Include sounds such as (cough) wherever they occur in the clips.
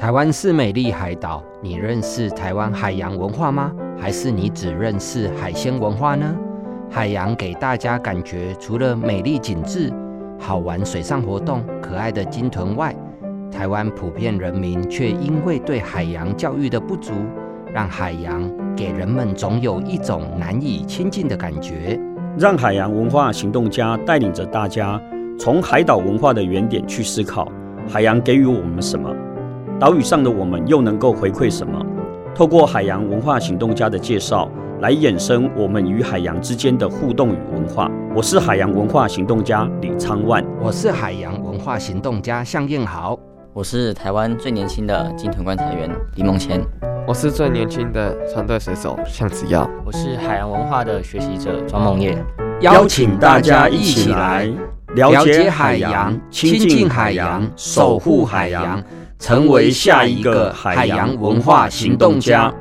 台湾是美丽海岛，你认识台湾海洋文化吗？还是你只认识海鲜文化呢？海洋给大家感觉，除了美丽景致、好玩水上活动、可爱的鲸豚外，台湾普遍人民却因为对海洋教育的不足，让海洋给人们总有一种难以亲近的感觉。让海洋文化行动家带领着大家，从海岛文化的原点去思考，海洋给予我们什么？岛屿上的我们又能够回馈什么？透过海洋文化行动家的介绍，来衍生我们与海洋之间的互动与文化。我是海洋文化行动家李昌万，我是海洋文化行动家向燕豪，我是台湾最年轻的鲸豚观察员李梦谦，我是最年轻的船队水手向子耀，我是海洋文化的学习者庄梦叶。邀请大家一起来了解海洋，亲近海洋，守护海洋。成为下一个海洋文化行动家。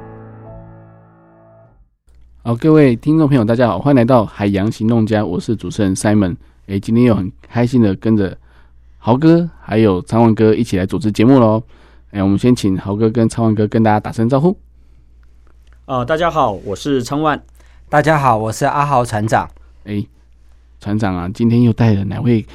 好，各位听众朋友，大家好，欢迎来到海洋行动家，我是主持人 Simon。哎，今天又很开心的跟着豪哥还有昌万哥一起来主持节目喽。哎，我们先请豪哥跟昌万哥跟大家打声招呼。啊、呃，大家好，我是昌万。大家好，我是阿豪船长。哎，船长啊，今天又带了哪位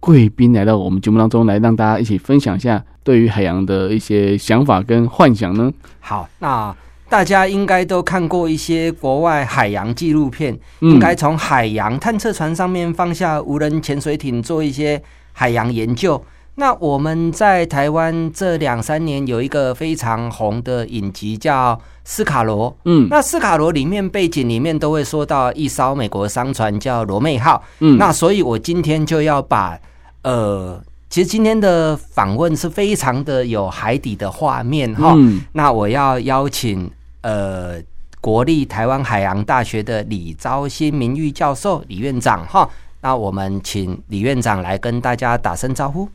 贵宾来到我们节目当中来，让大家一起分享一下。对于海洋的一些想法跟幻想呢？好，那大家应该都看过一些国外海洋纪录片，应该从海洋探测船上面放下无人潜水艇做一些海洋研究。那我们在台湾这两三年有一个非常红的影集叫《斯卡罗》，嗯，那《斯卡罗》里面背景里面都会说到一艘美国商船叫罗妹号，嗯，那所以我今天就要把呃。其实今天的访问是非常的有海底的画面哈，嗯、那我要邀请呃国立台湾海洋大学的李昭新名誉教授李院长哈，那我们请李院长来跟大家打声招呼。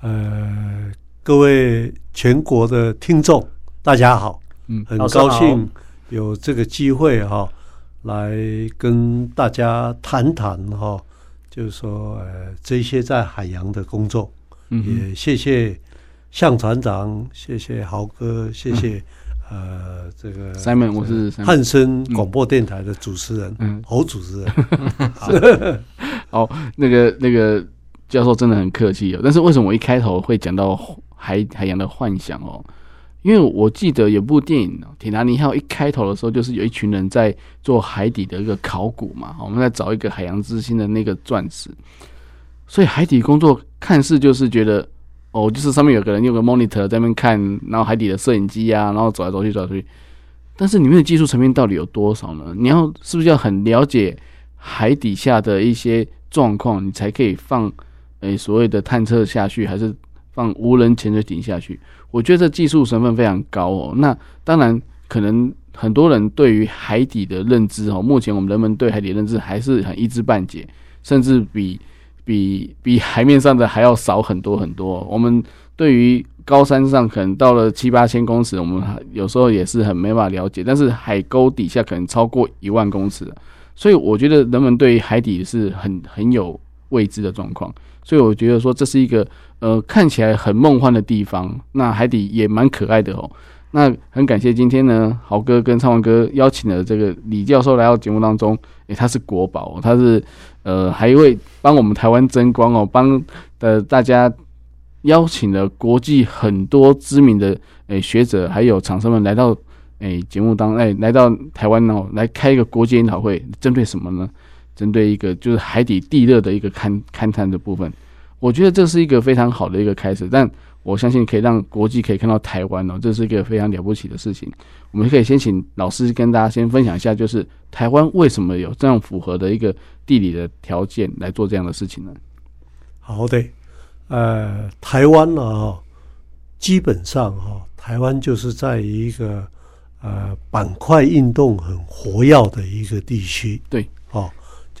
呃，各位全国的听众，大家好，嗯，很高兴有这个机会哈，来跟大家谈谈哈。就是说，呃，这些在海洋的工作，嗯、也谢谢向船长，谢谢豪哥，谢谢、嗯、呃这个 Simon，我是汉森广播电台的主持人，嗯，侯主持人。(laughs) 好，那个那个教授真的很客气哦。但是为什么我一开头会讲到海海洋的幻想哦？因为我记得有部电影《铁达尼号》一开头的时候，就是有一群人在做海底的一个考古嘛，我们在找一个海洋之心的那个钻石。所以海底工作看似就是觉得，哦，就是上面有个人用个 monitor 在那边看，然后海底的摄影机啊，然后走来走去走来走去。但是里面的技术层面到底有多少呢？你要是不是要很了解海底下的一些状况，你才可以放诶所谓的探测下去，还是放无人潜水艇下去？我觉得这技术成分非常高哦。那当然，可能很多人对于海底的认知哦，目前我们人们对海底认知还是很一知半解，甚至比比比海面上的还要少很多很多。我们对于高山上可能到了七八千公尺，我们有时候也是很没办法了解，但是海沟底下可能超过一万公尺，所以我觉得人们对于海底是很很有未知的状况。所以我觉得说这是一个。呃，看起来很梦幻的地方，那海底也蛮可爱的哦。那很感谢今天呢，豪哥跟昌万哥邀请了这个李教授来到节目当中。诶、他是国宝，他是呃，还会帮我们台湾争光哦，帮呃大家邀请了国际很多知名的诶、学者还有厂商们来到诶节、目当诶、来到台湾哦，来开一个国际研讨会，针对什么呢？针对一个就是海底地热的一个勘勘探的部分。我觉得这是一个非常好的一个开始，但我相信可以让国际可以看到台湾哦，这是一个非常了不起的事情。我们可以先请老师跟大家先分享一下，就是台湾为什么有这样符合的一个地理的条件来做这样的事情呢？好的，呃，台湾呢，基本上哈，台湾就是在一个呃板块运动很活跃的一个地区。对，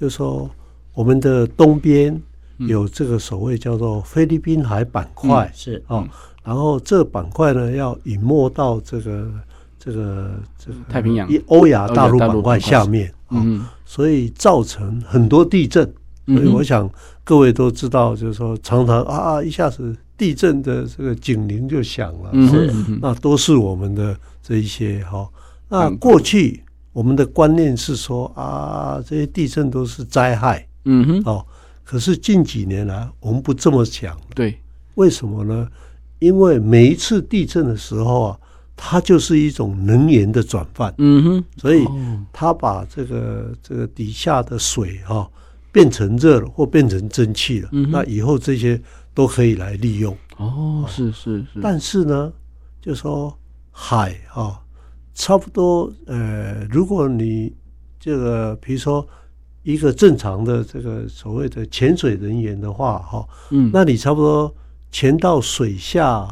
哦，就说我们的东边有这个所谓叫做菲律宾海板块，嗯、是哦，然后这个板块呢要隐没到这个这个这个太平洋、欧亚大陆板块下面，嗯，所以造成很多地震。所以我想各位都知道，就是说常常啊一下子地震的这个警铃就响了，是，那都是我们的这一些哈。那过去我们的观念是说啊，这些地震都是灾害，嗯哼，哦，可是近几年来我们不这么讲，对，为什么呢？因为每一次地震的时候啊，它就是一种能源的转换，嗯哼，所以它把这个这个底下的水哈。变成热了，或变成蒸汽了，嗯、那以后这些都可以来利用。哦，是是是。但是呢，就说海啊、哦，差不多呃，如果你这个比如说一个正常的这个所谓的潜水人员的话，哈、哦，嗯，那你差不多潜到水下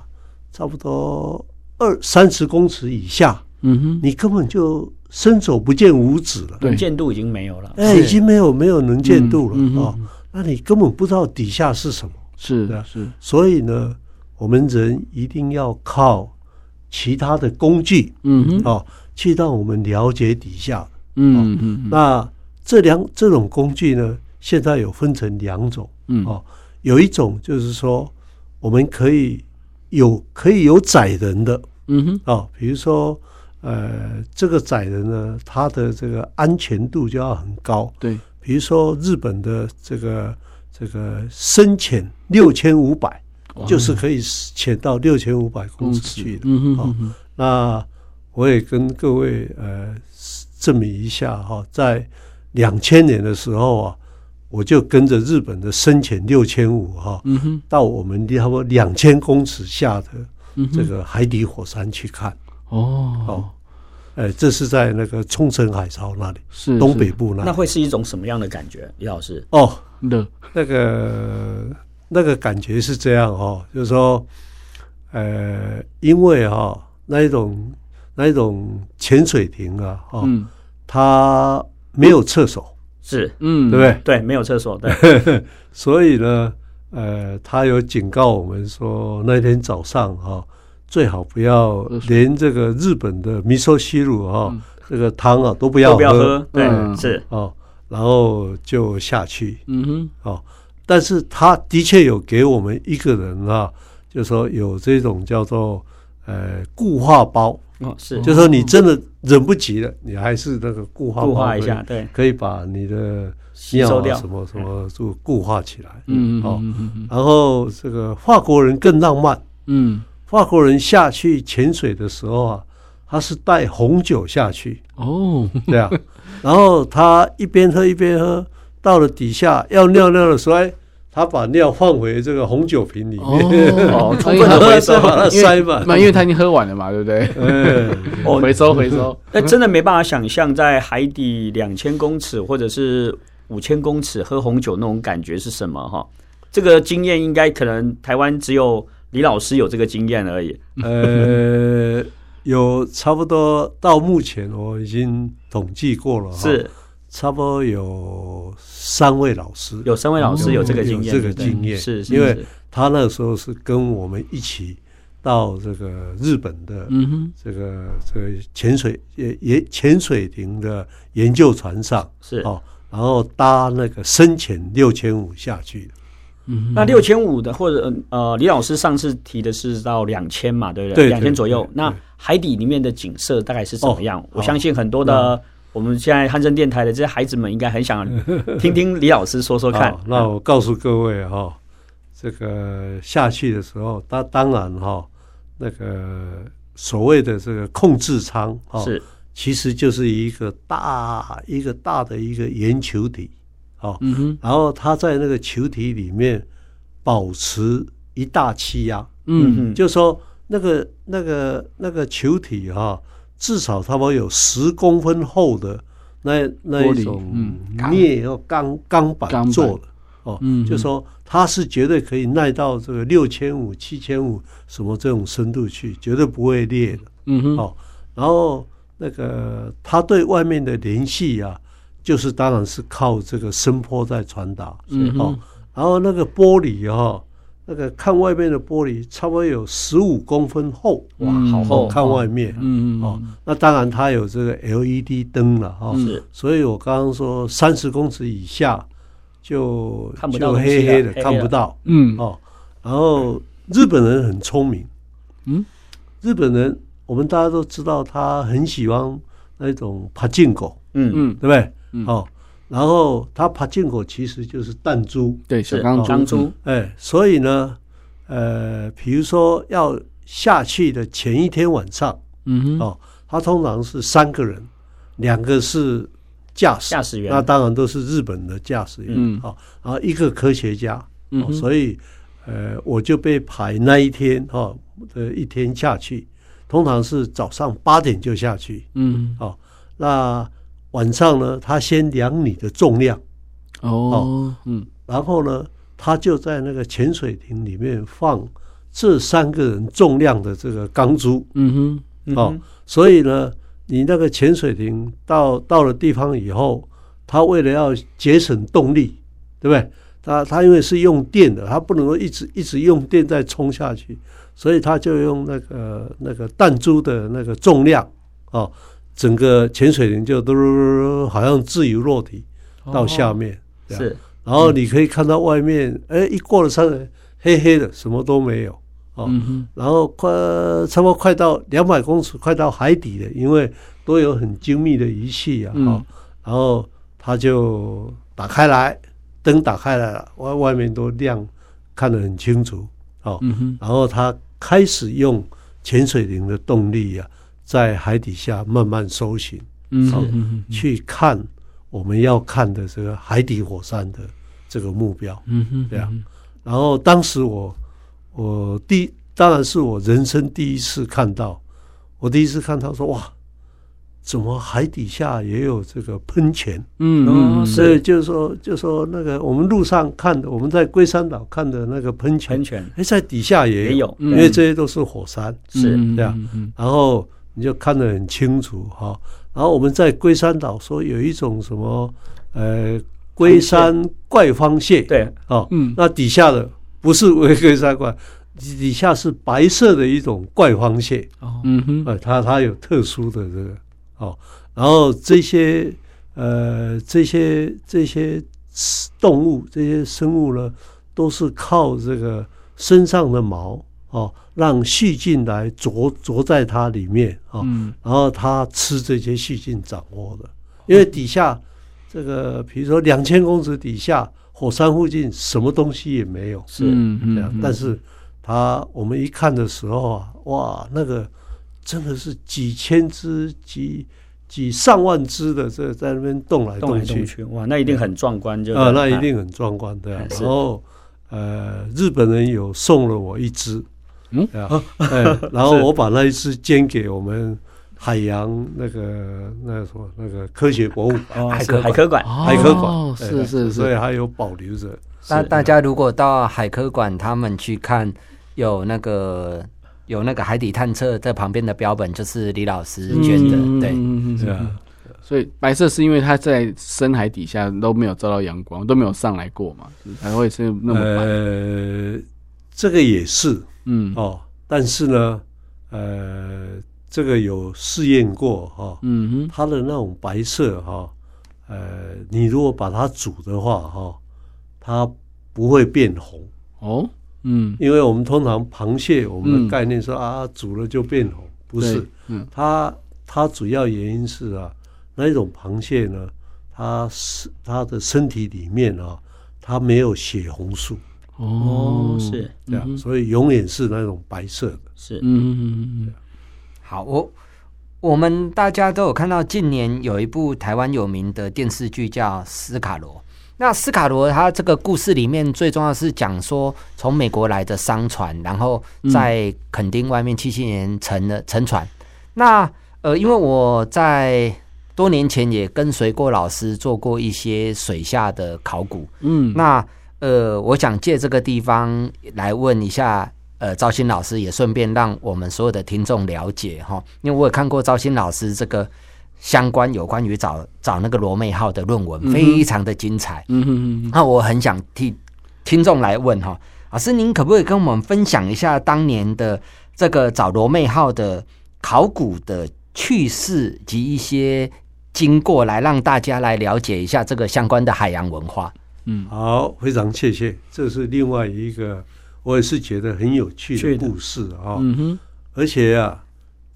差不多二三十公尺以下，嗯哼，你根本就。伸手不见五指了，能见度已经没有了。哎，已经没有没有能见度了啊！那你根本不知道底下是什么。是的，是。所以呢，我们人一定要靠其他的工具，嗯哼，哦，去让我们了解底下。嗯嗯。那这两这种工具呢，现在有分成两种。嗯哦，有一种就是说，我们可以有可以有载人的。嗯哼。哦，比如说。呃，这个载人呢，它的这个安全度就要很高。对，比如说日本的这个这个深潜六千五百，就是可以潜到六千五百公尺去的。嗯哼，嗯，那我也跟各位呃证明一下哈，在两千年的时候啊，我就跟着日本的深潜六千五哈，到我们差不多两千公尺下的这个海底火山去看。哦哦，哎，这是在那个冲绳海潮那里，是东北部那里。那会是一种什么样的感觉，李老师？哦，那那个那个感觉是这样哦，就是说，呃，因为哈、哦、那一种那一种潜水艇啊，哦，嗯、它没有厕所，是，嗯，对不对？对，没有厕所，对，(laughs) 所以呢，呃，他有警告我们说，那天早上哈、哦。最好不要连这个日本的味噌汁哈，这个汤啊都不要喝，对，是。哦，然后就下去，嗯哼，哦，但是他的确有给我们一个人啊，就说有这种叫做呃固化包，哦，是，就说你真的忍不及了，你还是那个固化包，固化一下，对，可以把你的尿啊什么什么就固化起来，嗯哦，然后这个法国人更浪漫，嗯。法国人下去潜水的时候啊，他是带红酒下去。哦，对啊，然后他一边喝一边喝，到了底下要尿尿的时候，他把尿放回这个红酒瓶里面，哦，充分的回收，把它塞满，那因为他已经喝完了嘛，对不对？嗯，(laughs) 哦，回收回收，(laughs) 那真的没办法想象在海底两千公尺或者是五千公尺喝红酒那种感觉是什么哈？这个经验应该可能台湾只有。李老师有这个经验而已。(laughs) 呃，有差不多到目前我已经统计过了，是差不多有三位老师，有三位老师有这个经验，这个经验。是，因为他那时候是跟我们一起到这个日本的，嗯哼，这个这个潜水也也潜水艇的研究船上是。哦，然后搭那个深潜六千五下去。嗯，那六千五的或者呃，李老师上次提的是到两千嘛，对不对？两千左右。那海底里面的景色大概是怎么样？我相信很多的我们现在汉声电台的这些孩子们应该很想 (laughs) 听听李老师说说看。那我告诉各位哈，这个下去的时候，当当然哈，那个所谓的这个控制舱哈，是其实就是一个大一个大的一个圆球体。哦，嗯哼，然后它在那个球体里面保持一大气压，嗯哼，就说那个那个那个球体哈、啊，至少差不多有十公分厚的那那一种镍和钢钢板做的，哦，嗯，就说它是绝对可以耐到这个六千五、七千五什么这种深度去，绝对不会裂的，嗯哼，哦，然后那个它对外面的联系啊，就是当然是靠这个声波在传达，嗯哼。哦，然后那个玻璃哈、哦，那个看外面的玻璃差不多有十五公分厚，哇，好厚，看外面，嗯嗯哦，那当然它有这个 LED 灯了哈，是，所以我刚刚说三十公尺以下就看不到就黑黑的黑黑看不到，嗯，哦，然后日本人很聪明，嗯，日本人我们大家都知道他很喜欢那种爬进狗，嗯嗯，对不对？嗯。哦，然后他爬进口其实就是弹珠，对，小是钢钢珠，哎，所以呢，呃，比如说要下去的前一天晚上，嗯哼，哦，他通常是三个人，两个是驾驶，驾驶员。那当然都是日本的驾驶员，嗯。好、然后一个科学家，哦，嗯哼。所以呃，我就被排那一天哈的、哦、一天下去，通常是早上八点就下去，嗯，哦，那晚上呢，他先量你的重量，哦，嗯，然后呢，他就在那个潜水艇里面放这三个人重量的这个钢珠，嗯哼，哦，所以呢，你那个潜水艇到到了地方以后，他为了要节省动力，对不对？他他因为是用电的，他不能够一直一直用电再冲下去，所以他就用那个那个弹珠的那个重量，哦，整个潜水艇就嘟嘟嘟嘟，好像自由落体到下面，是，然后你可以看到外面，哎，一过了山，黑黑的，什么都没有。哦，嗯，然后快差不多快到两百公尺，快到海底了，因为都有很精密的仪器啊，然后它就打开来，灯打开来了，外外面都亮，看得很清楚，哦，嗯，然后它开始用潜水艇的动力啊，在海底下慢慢搜寻，嗯好哼，去看我们要看的这个海底火山的这个目标，嗯哼，这样，然后当时我。我第当然是我人生第一次看到，我第一次看到说哇，怎么海底下也有这个喷泉？嗯，所以就是说，就是说那个我们路上看的，我们在龟山岛看的那个喷泉，喷泉。哎，在底下也有，也有因为这些都是火山，是这样，然后你就看得很清楚哈。然后我们在龟山岛说有一种什么呃龟山怪方蟹，对，哦，嗯，那底下的。不是龟龟山怪，底下是白色的一种怪方蟹。哦，嗯哼，呃，它它有特殊的这个哦，然后这些呃这些这些动物这些生物呢，都是靠这个身上的毛哦，让细菌来着着在它里面哦，嗯，然后它吃这些细菌掌握的，因为底下这个比如说两千公尺底下。火山附近什么东西也没有，是嗯嗯。但是它我们一看的时候啊，哇，那个真的是几千只、几几上万只的这在那边动来动去，哇，那一定很壮观，就啊，那一定很壮观，对啊。然后呃，日本人有送了我一只，嗯，啊，(laughs) 哎，然后我把那一次捐给我们。海洋那个那个什么那个科学博物馆，海科海科馆，海科馆是是是，所以还有保留着。那大家如果到海科馆，他们去看有那个有那个海底探测在旁边的标本，就是李老师捐的，对，是啊。所以白色是因为它在深海底下都没有照到阳光，都没有上来过嘛，才会是那么白。呃，这个也是，嗯。哦，但是呢，呃。这个有试验过哈，嗯哼，它的那种白色哈，呃，你如果把它煮的话哈，它不会变红。哦，嗯，因为我们通常螃蟹我们的概念说啊，煮了就变红，不是，嗯，它它主要原因是啊，那一种螃蟹呢，它是它的身体里面啊，它没有血红素，哦，是对啊，所以永远是那种白色的，是，嗯嗯嗯。好，我我们大家都有看到，近年有一部台湾有名的电视剧叫《斯卡罗》。那斯卡罗他这个故事里面最重要是讲说，从美国来的商船，然后在垦丁外面七七年沉了沉船。那呃，因为我在多年前也跟随过老师做过一些水下的考古，嗯，那呃，我想借这个地方来问一下呃赵新老师也顺便让我们所有的听众了解哈，因为我也看过赵新老师这个相关有关于找找那个罗妹号的论文，嗯、非常的精彩。嗯嗯嗯。那我很想替听众来问哈，老师您可不可以跟我们分享一下当年的这个找罗妹号的考古的趣事及一些经过，来让大家来了解一下这个相关的海洋文化？嗯，好，非常谢谢。这是另外一个，我也是觉得很有趣的故事啊。嗯哼，而且啊，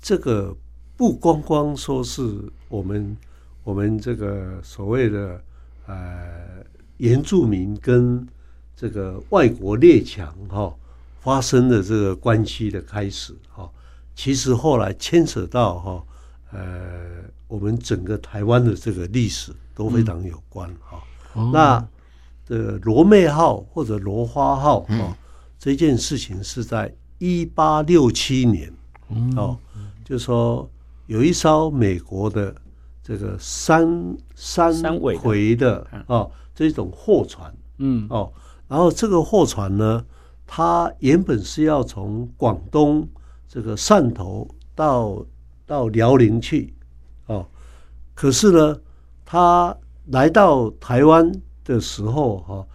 这个不光光说是我们我们这个所谓的呃原住民跟这个外国列强哈发生的这个关系的开始哈，其实后来牵扯到哈呃我们整个台湾的这个历史都非常有关哈。那的罗妹号或者罗花号啊，嗯、这件事情是在一八六七年，嗯、哦，就说有一艘美国的这个三三回的啊、哦、这种货船，嗯。哦，然后这个货船呢，它原本是要从广东这个汕头到到辽宁去，哦，可是呢，它来到台湾。的时候哈，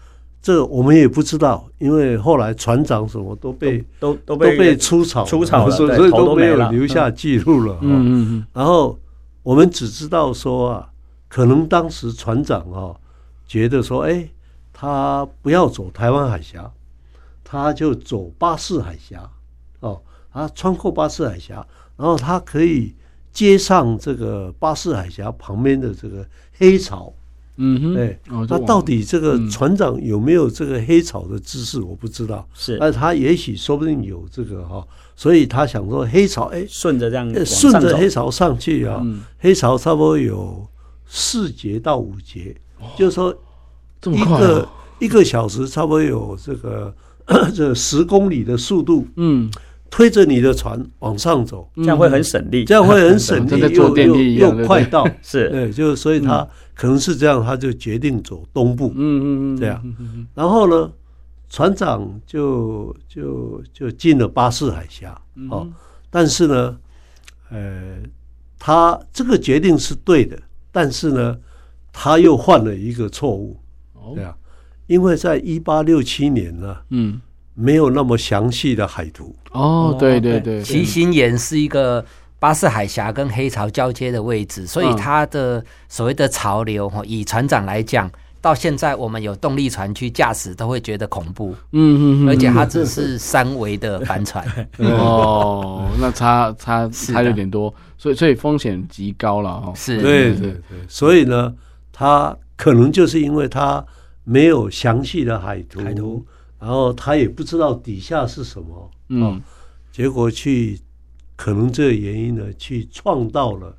这我们也不知道，因为后来船长什么都被都都都被出草出草了，所以都没有留下记录了。嗯嗯嗯。然后我们只知道说啊，可能当时船长啊觉得说，哎，他不要走台湾海峡，他就走巴士海峡哦，他穿过巴士海峡，然后他可以接上这个巴士海峡旁边的这个黑潮。嗯哼，对，那到底这个船长有没有这个黑潮的知识，我不知道。是，但他也许说不定有这个哈，所以他想说黑潮，哎，顺着这样，顺着黑潮上去啊，黑潮差不多有四节到五节，就是说一个一个小时差不多有这个 (coughs) 这十公里的速度，嗯。推着你的船往上走，这样会很省力，这样会很省力，又又又快到，(laughs) 是，对，就所以他可能是这样，他就决定走东部，嗯嗯嗯，这样，然后呢，船长就就就进了巴士海峡，哦，但是呢，呃，他这个决定是对的，但是呢，他又犯了一个错误，对啊，因为在一八六七年呢，嗯。没有那么详细的海图。哦，对对对，齐心岩是一个巴士海峡跟黑潮交接的位置，所以它的所谓的潮流哈，以船长来讲，到现在我们有动力船去驾驶都会觉得恐怖，嗯嗯，而且它只是三维的帆船 (laughs) 哦，那差差差有点多，所以所以风险极高了哈，是，对对对，所以呢，它可能就是因为它没有详细的海图。海图然后他也不知道底下是什么，嗯、哦，结果去可能这个原因呢，去创造了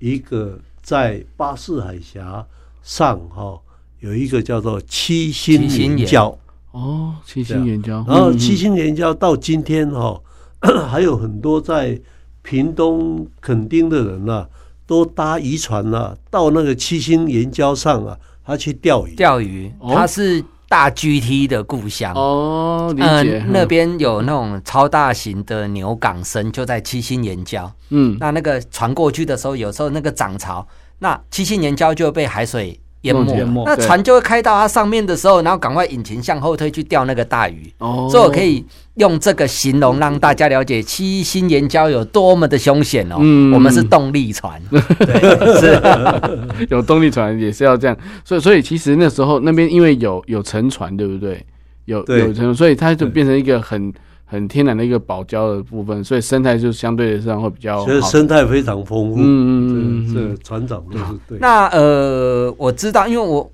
一个在巴士海峡上哈、哦、有一个叫做七星岩礁哦，七星岩礁。然后七星岩礁到今天哈、哦、(coughs) 还有很多在屏东垦丁的人呐、啊，都搭渔船呐、啊、到那个七星岩礁上啊，他去钓鱼。钓鱼，他是。大 GT 的故乡哦，理解。那边有那种超大型的牛港生，就在七星岩礁。嗯，那那个船过去的时候，有时候那个涨潮，那七星岩礁就被海水淹没，那船就会开到它上面的时候，然后赶快引擎向后推去钓那个大鱼。哦，所以我可以用这个形容让大家了解七星岩礁有多么的凶险哦。嗯，我们是动力船，(laughs) 对，是 (laughs) 有动力船也是要这样。所以，所以其实那时候那边因为有有沉船，对不对？有有沉，所以它就变成一个很。很天然的一个保礁的部分，所以生态就相对上会比较好。所以生态非常丰富。嗯嗯嗯，这船长都是对。那呃，我知道，因为我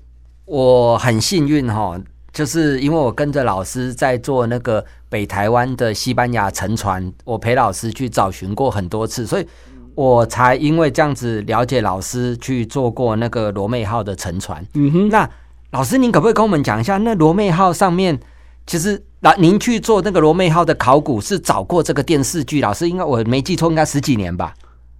我很幸运哈，就是因为我跟着老师在做那个北台湾的西班牙沉船，我陪老师去找寻过很多次，所以我才因为这样子了解老师去做过那个罗妹号的沉船。嗯哼，那老师您可不可以跟我们讲一下，那罗妹号上面其实？那您去做那个罗妹号的考古，是找过这个电视剧？老师应该我没记错，应该十几年吧？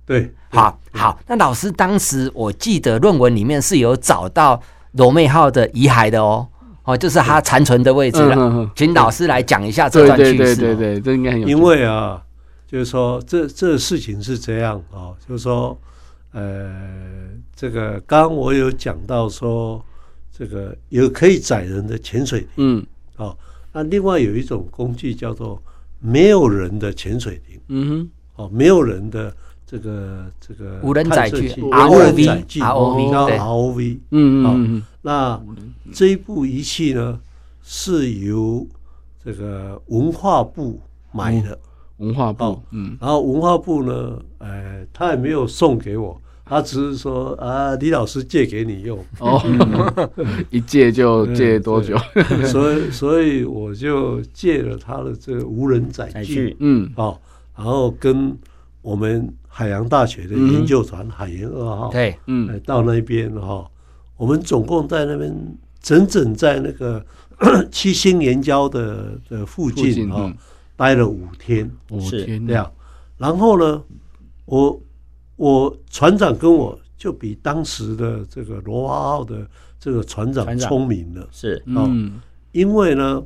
对，好，好。那老师当时我记得论文里面是有找到罗妹号的遗骸的哦。哦，就是它残存的位置了。嗯、请老师来讲一下这段趣事。对对对对，这应该很有。因为啊，就是说这这事情是这样啊、哦，就是说，呃，这个刚刚我有讲到说，这个有可以载人的潜水艇，嗯，哦，那另外有一种工具叫做没有人的潜水艇，嗯哼，哦，没有人的。这个这个无人载具，ROV，ROV 叫 ROV，嗯嗯，那这一部仪器呢是由这个文化部买的，文化部，嗯，然后文化部呢，呃，他也没有送给我，他只是说啊，李老师借给你用，哦，(laughs) 一借就借多久？所以所以我就借了他的这个无人载具，嗯，哦，然后跟我们。海洋大学的研究船海研二号，对，嗯，到那边哈，我们总共在那边整整在那个 (coughs) 七星岩礁的的附近哈，待了五天，五天。这样。然后呢，我我船长跟我就比当时的这个罗华号的这个船长聪明了，是，嗯，因为呢，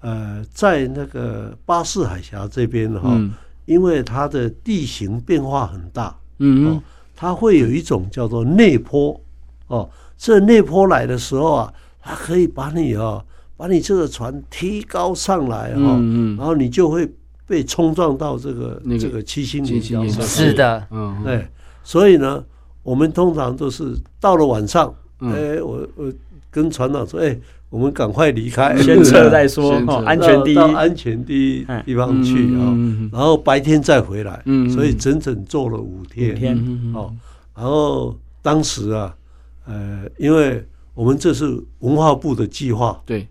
呃，在那个巴士海峡这边哈。因为它的地形变化很大，嗯，哦，它会有一种叫做内坡，哦，这内坡来的时候啊，它可以把你啊，把你这个船提高上来，哈，嗯，然后你就会被冲撞到这个这个七星岩礁上，是的，嗯，对，所以呢，我们通常都是到了晚上，哎，我我跟船长说，哎。我们赶快离开，先撤再说，安全第一，到安全第一地方去啊，然后白天再回来，所以整整做了五天，天。哦，然后当时啊，呃，因为我们这是文化部的计划，对，哦，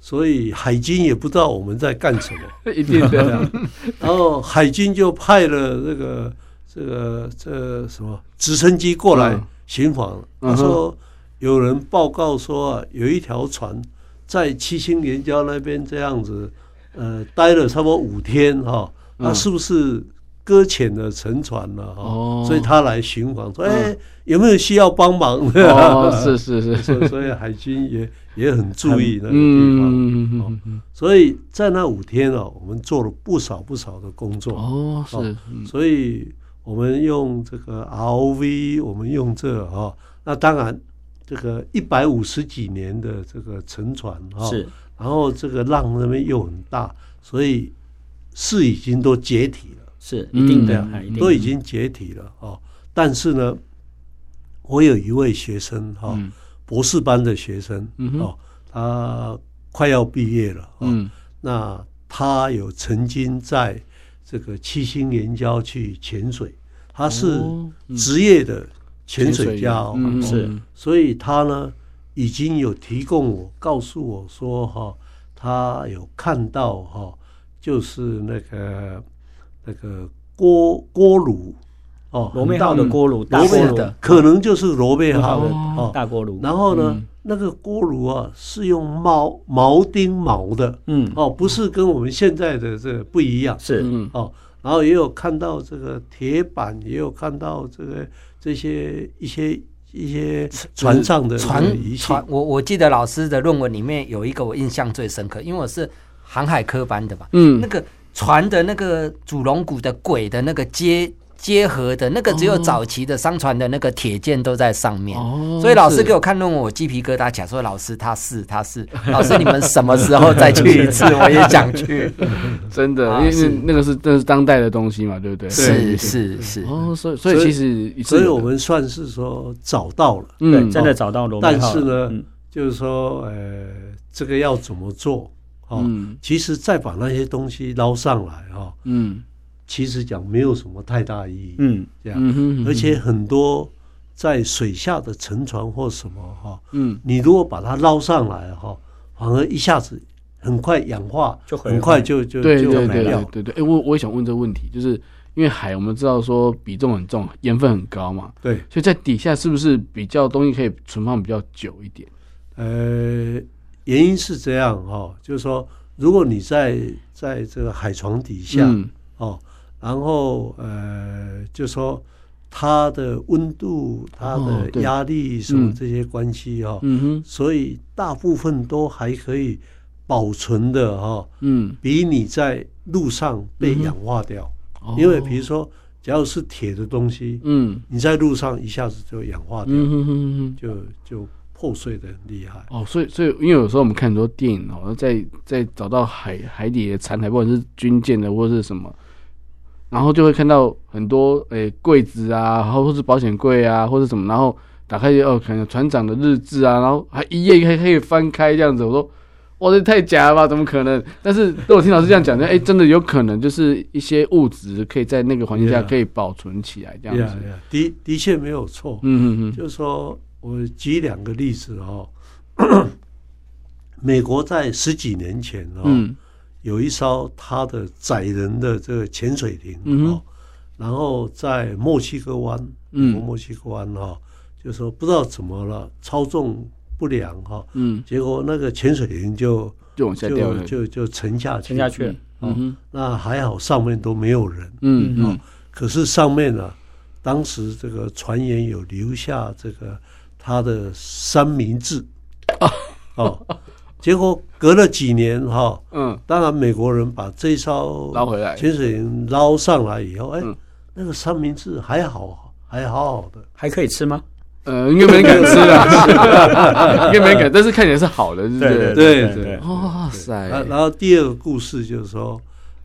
所以海军也不知道我们在干什么，(laughs) 一定的，(laughs) 然后海军就派了这个这个这什么直升机过来巡防，他说。有人报告说啊，有一条船在七星连礁那边这样子，呃，待了差不多五天哈，那是不是搁浅的沉船了哈？哦，所以他来巡访说，哎，有没有需要帮忙？哦，(laughs) 是是是，所以海军也也很注意那个地方。嗯嗯，所以在那五天啊，我们做了不少不少的工作。哦，是，所以我们用这个 ROV，我们用这哈，那当然。这个一百五十几年的这个沉船哈，是，然后这个浪那边又很大，所以是已经都解体了，是一定的，都已经解体了哦。但是呢，我有一位学生哈，博士班的学生哦，他快要毕业了，嗯，那他有曾经在这个七星岩礁去潜水，他是职业的。潜水家哦，是，所以他呢已经有提供我，告诉我说哈，他有看到哈，就是那个那个锅锅炉哦，罗妹号的锅炉，罗妹的可能就是罗妹号的哦大锅炉。然后呢，那个锅炉啊是用毛毛钉毛的，嗯。哦，不是跟我们现在的这个不一样，是。嗯。哦，然后也有看到这个铁板，也有看到这个。这些一些一些船上的船船，我我记得老师的论文里面有一个我印象最深刻，因为我是航海科班的吧，嗯，那个船的那个主龙骨的轨的那个接。结合的那个只有早期的商船的那个铁件都在上面，哦、所以老师给我看论文，我鸡皮疙瘩起来，说老师他是 (laughs) 他是老师，你们什么时候再去一次？(laughs) 我也想去，(laughs) 真的，因为那个是那是当代的东西嘛，对不对？是是是哦，所以所以其实所以我们算是说找到了，嗯，真的找到了，但是呢，就是说呃，这个要怎么做？哦，其实再把那些东西捞上来哈，嗯。其实讲没有什么太大意义，嗯，这样，而且很多在水下的沉船或什么哈，嗯，你如果把它捞上来哈，反而一下子很快氧化，就很快就就对对对对对对。哎，我我也想问这个问题，就是因为海我们知道说比重很重，盐分很高嘛，对，所以在底下是不是比较东西可以存放比较久一点？呃，原因是这样哈，就是说如果你在在这个海床底下，哦。然后呃，就说它的温度、它的压力什么这些关系哈，嗯。哼，所以大部分都还可以保存的哈，嗯，比你在路上被氧化掉，因为比如说，只要是铁的东西，嗯，你在路上一下子就氧化掉，嗯哼哼哼，就就。破碎的很厉害哦，所以所以，因为有时候我们看很多电影哦，在在找到海海底的残骸，不管是军舰的或者是什么，然后就会看到很多诶柜子啊，然后或是保险柜啊，或者什么，然后打开哦，可能船长的日志啊，然后还一页还可以翻开这样子。我说哇，这太假了吧？怎么可能？但是如果听老师这样讲，哎，真的有可能，就是一些物质可以在那个环境下可以保存起来，这样子。Yeah, yeah. 的的确没有错。嗯嗯嗯，就是说。我举两个例子哦，(coughs) 美国在十几年前哦，有一艘它的载人的这个潜水艇哦，然后在墨西哥湾，嗯。墨西哥湾哈，就说不知道怎么了，操纵不良哈，嗯，结果那个潜水艇就就就就沉下去，沉下去，嗯，那还好上面都没有人，嗯嗯，可是上面呢，当时这个传言有留下这个。他的三明治。啊，哦，结果隔了几年哈，嗯，当然美国人把这艘捞回来，潜水艇捞上来以后，哎，那个三明治还好，还好好的，还可以吃吗？呃，应该没人敢吃啊，(laughs) 应该没人敢，但是看起来是好的，对对对对，哇塞！然后第二个故事就是说，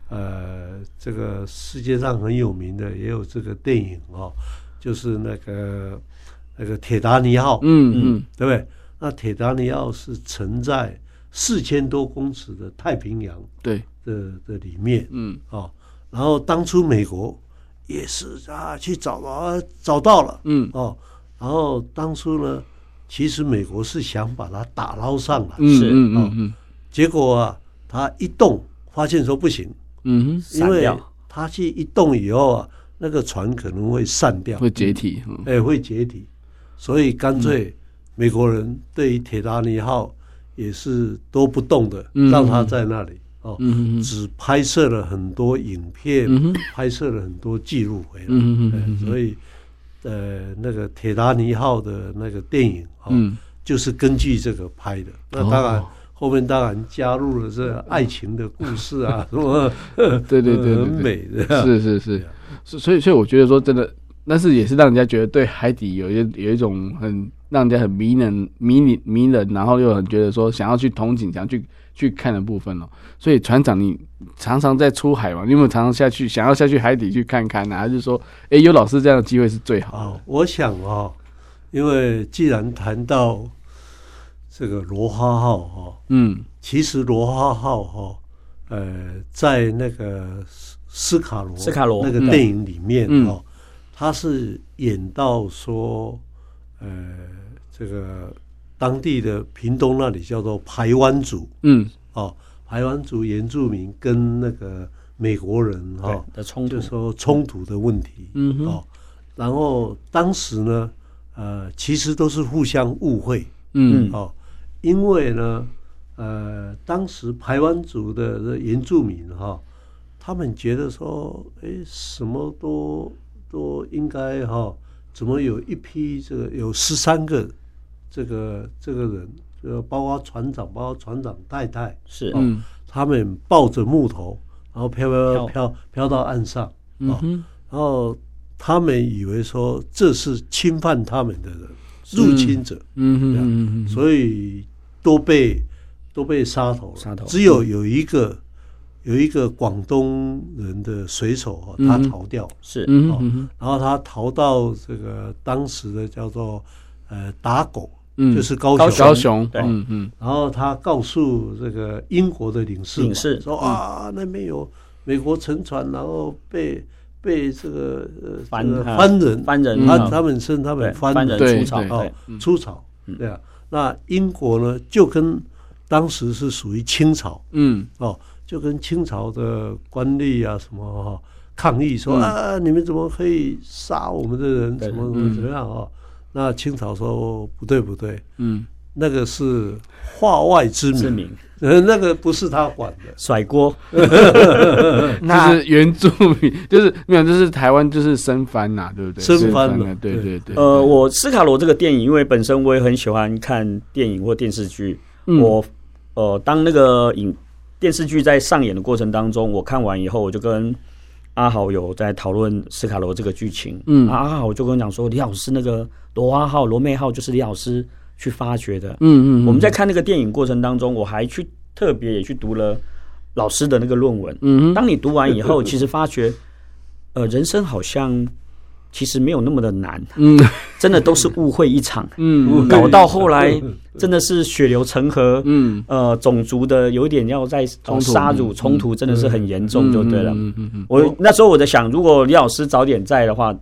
呃，这个世界上很有名的也有这个电影哦，就是那个。那个铁达尼号，嗯嗯，对不对？那铁达尼号是沉在四千多公尺的太平洋，对。的的里面，嗯。哦，然后当初美国也是啊去找啊找到了，嗯。哦，然后当初呢，其实美国是想把它打捞上来，是嗯嗯嗯，结果啊，它一动发现说不行，嗯哼，因为它去一动以后啊，那个船可能会散掉，会解体，哎，会解体。所以干脆美国人对于铁达尼号也是都不动的，让它在那里哦，只拍摄了很多影片，拍摄了很多记录回来。所以呃，那个铁达尼号的那个电影哦，就是根据这个拍的。那当然后面当然加入了这爱情的故事啊，什么 (laughs) 对对对，很美的，是是是，所以所以我觉得说真的。但是也是让人家觉得对海底有一有一种很让人家很迷人、迷你迷人，然后又很觉得说想要去同景、想要去去看的部分哦。所以船长，你常常在出海嘛？你有没有常常下去想要下去海底去看看呢？还是说，哎，有老师这样的机会是最好的？我想哦，因为既然谈到这个罗哈号哈，嗯，其实罗哈号哈，呃，在那个斯卡罗斯卡罗那个电影里面哦。他是演到说，呃，这个当地的屏东那里叫做排湾族，嗯，哦，排湾族原住民跟那个美国人哈、哦、的冲突，就说冲突的问题，嗯哼。哦，然后当时呢，呃，其实都是互相误会，嗯，哦，因为呢，呃，当时排湾族的原住民哈、哦，他们觉得说，哎，什么都。都应该哈，怎么有一批这个有十三个这个这个人，呃，包括船长，包括船长太太，是，嗯，他们抱着木头，然后飘飘。飘飘到岸上，嗯，然后他们以为说这是侵犯他们的人，入侵者，嗯。哼嗯，所以都被都被杀头了，杀头，只有有一个。有一个广东人的水手，他逃掉，是，然后他逃到这个当时的叫做呃打狗，就是高雄，高雄，对，然后他告诉这个英国的领事，领事。说啊，那边有美国沉船，然后被被这个番番人，番人，他他们称他们番人出草，啊，出草，对啊，那英国呢就跟当时是属于清朝，嗯，哦。就跟清朝的官吏啊什么哈抗议说啊，你们怎么可以杀我们的人？怎么怎么怎么样啊？那清朝说不对不对，嗯，那个是化外之名。呃，那个不是他管的，甩锅，(laughs) 就是原住民，就是没有，就是台湾就是生番呐，对不对？生番的，对对对。呃，我斯卡罗这个电影，因为本身我也很喜欢看电影或电视剧，我呃，当那个影电视剧在上演的过程当中，我看完以后，我就跟阿豪有在讨论斯卡罗这个剧情。嗯，阿豪就跟我讲说，李老师那个罗阿号、罗妹号就是李老师。去发掘的，嗯嗯，我们在看那个电影过程当中，我还去特别也去读了老师的那个论文，嗯，当你读完以后，其实发觉，呃，人生好像其实没有那么的难，嗯，真的都是误会一场，(laughs) 嗯，搞到后来真的是血流成河，嗯，呃，种族的有点要在杀戮冲突，真的是很严重，就对了，嗯嗯嗯，我那时候我在想，如果李老师早点在的话。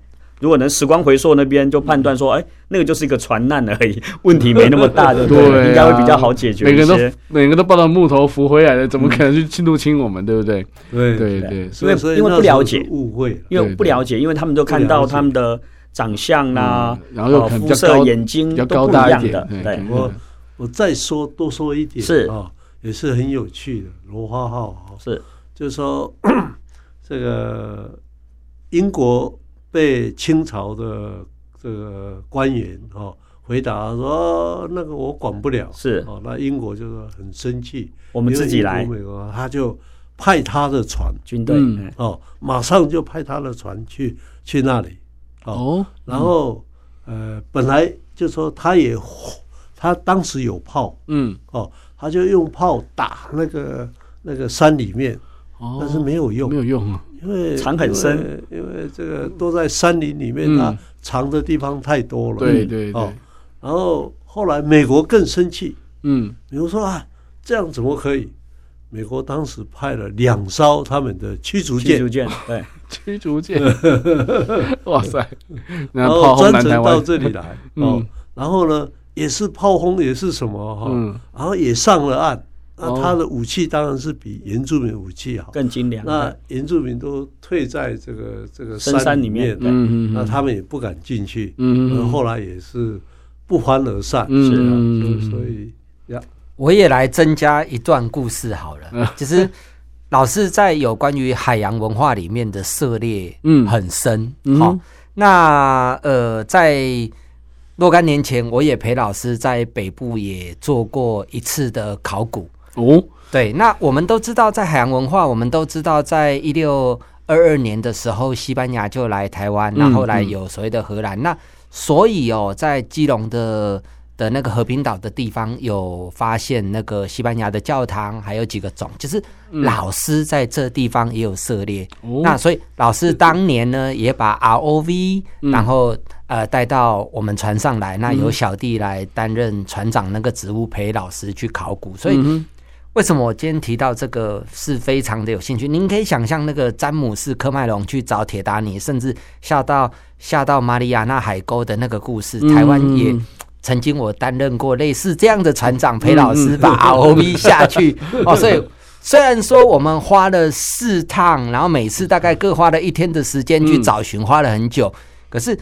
如果能时光回溯那边，就判断说，哎，那个就是一个船难而已，(laughs) 问题没那么大，对不对？应该会比较好解决。每个人都每个都抱到木头浮回来的，怎么可能去入侵我们，对不对？对。对对，因为因为不了解，误会，因为不了解，因为他们都看到他们的长相啦，然后肤色、眼睛都不一样的。对，我我再说多说一点是啊，也是很有趣的。罗花号是，就是说这个英国。被清朝的这个官员哦回答说，那个我管不了，是。哦，那英国就是很生气，我们自己来，美国他就派他的船。军队哦，马上就派他的船去去那里。哦，然后呃本来就说他也他当时有炮，嗯。哦，他就用炮打那个那个山里面，但是没有用，没有用啊。因为藏很深，因为这个都在山林里面，它藏的地方太多了。对对哦。然后后来美国更生气，嗯，比如说啊，这样怎么可以？美国当时派了两艘他们的驱逐舰，驱逐舰，对，(laughs) 驱逐舰。(laughs) 哇塞！(laughs) 然后专程到这里来，哦，然后呢，也是炮轰，也是什么哈，然后也上了岸。那他的武器当然是比原住民武器好，更精良。那原住民都退在这个这个山里面，那他们也不敢进去。嗯嗯，后来也是不欢而散。嗯，所以呀，我也来增加一段故事好了。其 (laughs) 实老师在有关于海洋文化里面的涉猎，嗯，很深。好，那呃，在若干年前，我也陪老师在北部也做过一次的考古。哦，对，那我们都知道，在海洋文化，我们都知道，在一六二二年的时候，西班牙就来台湾，然后来有所谓的荷兰。嗯嗯、那所以哦，在基隆的的那个和平岛的地方，有发现那个西班牙的教堂，还有几个种，就是老师在这地方也有涉猎。嗯、那所以老师当年呢，也把 ROV，然后呃带到我们船上来，那由小弟来担任船长那个职务，陪老师去考古，所以。嗯为什么我今天提到这个是非常的有兴趣？您可以想象那个詹姆斯·科麦隆去找铁达尼，甚至下到下到马里亚纳海沟的那个故事。台湾也曾经我担任过类似这样的船长，(laughs) 陪老师把 ROV 下去 (laughs) 哦。所以虽然说我们花了四趟，然后每次大概各花了一天的时间去找寻，花了很久，可是。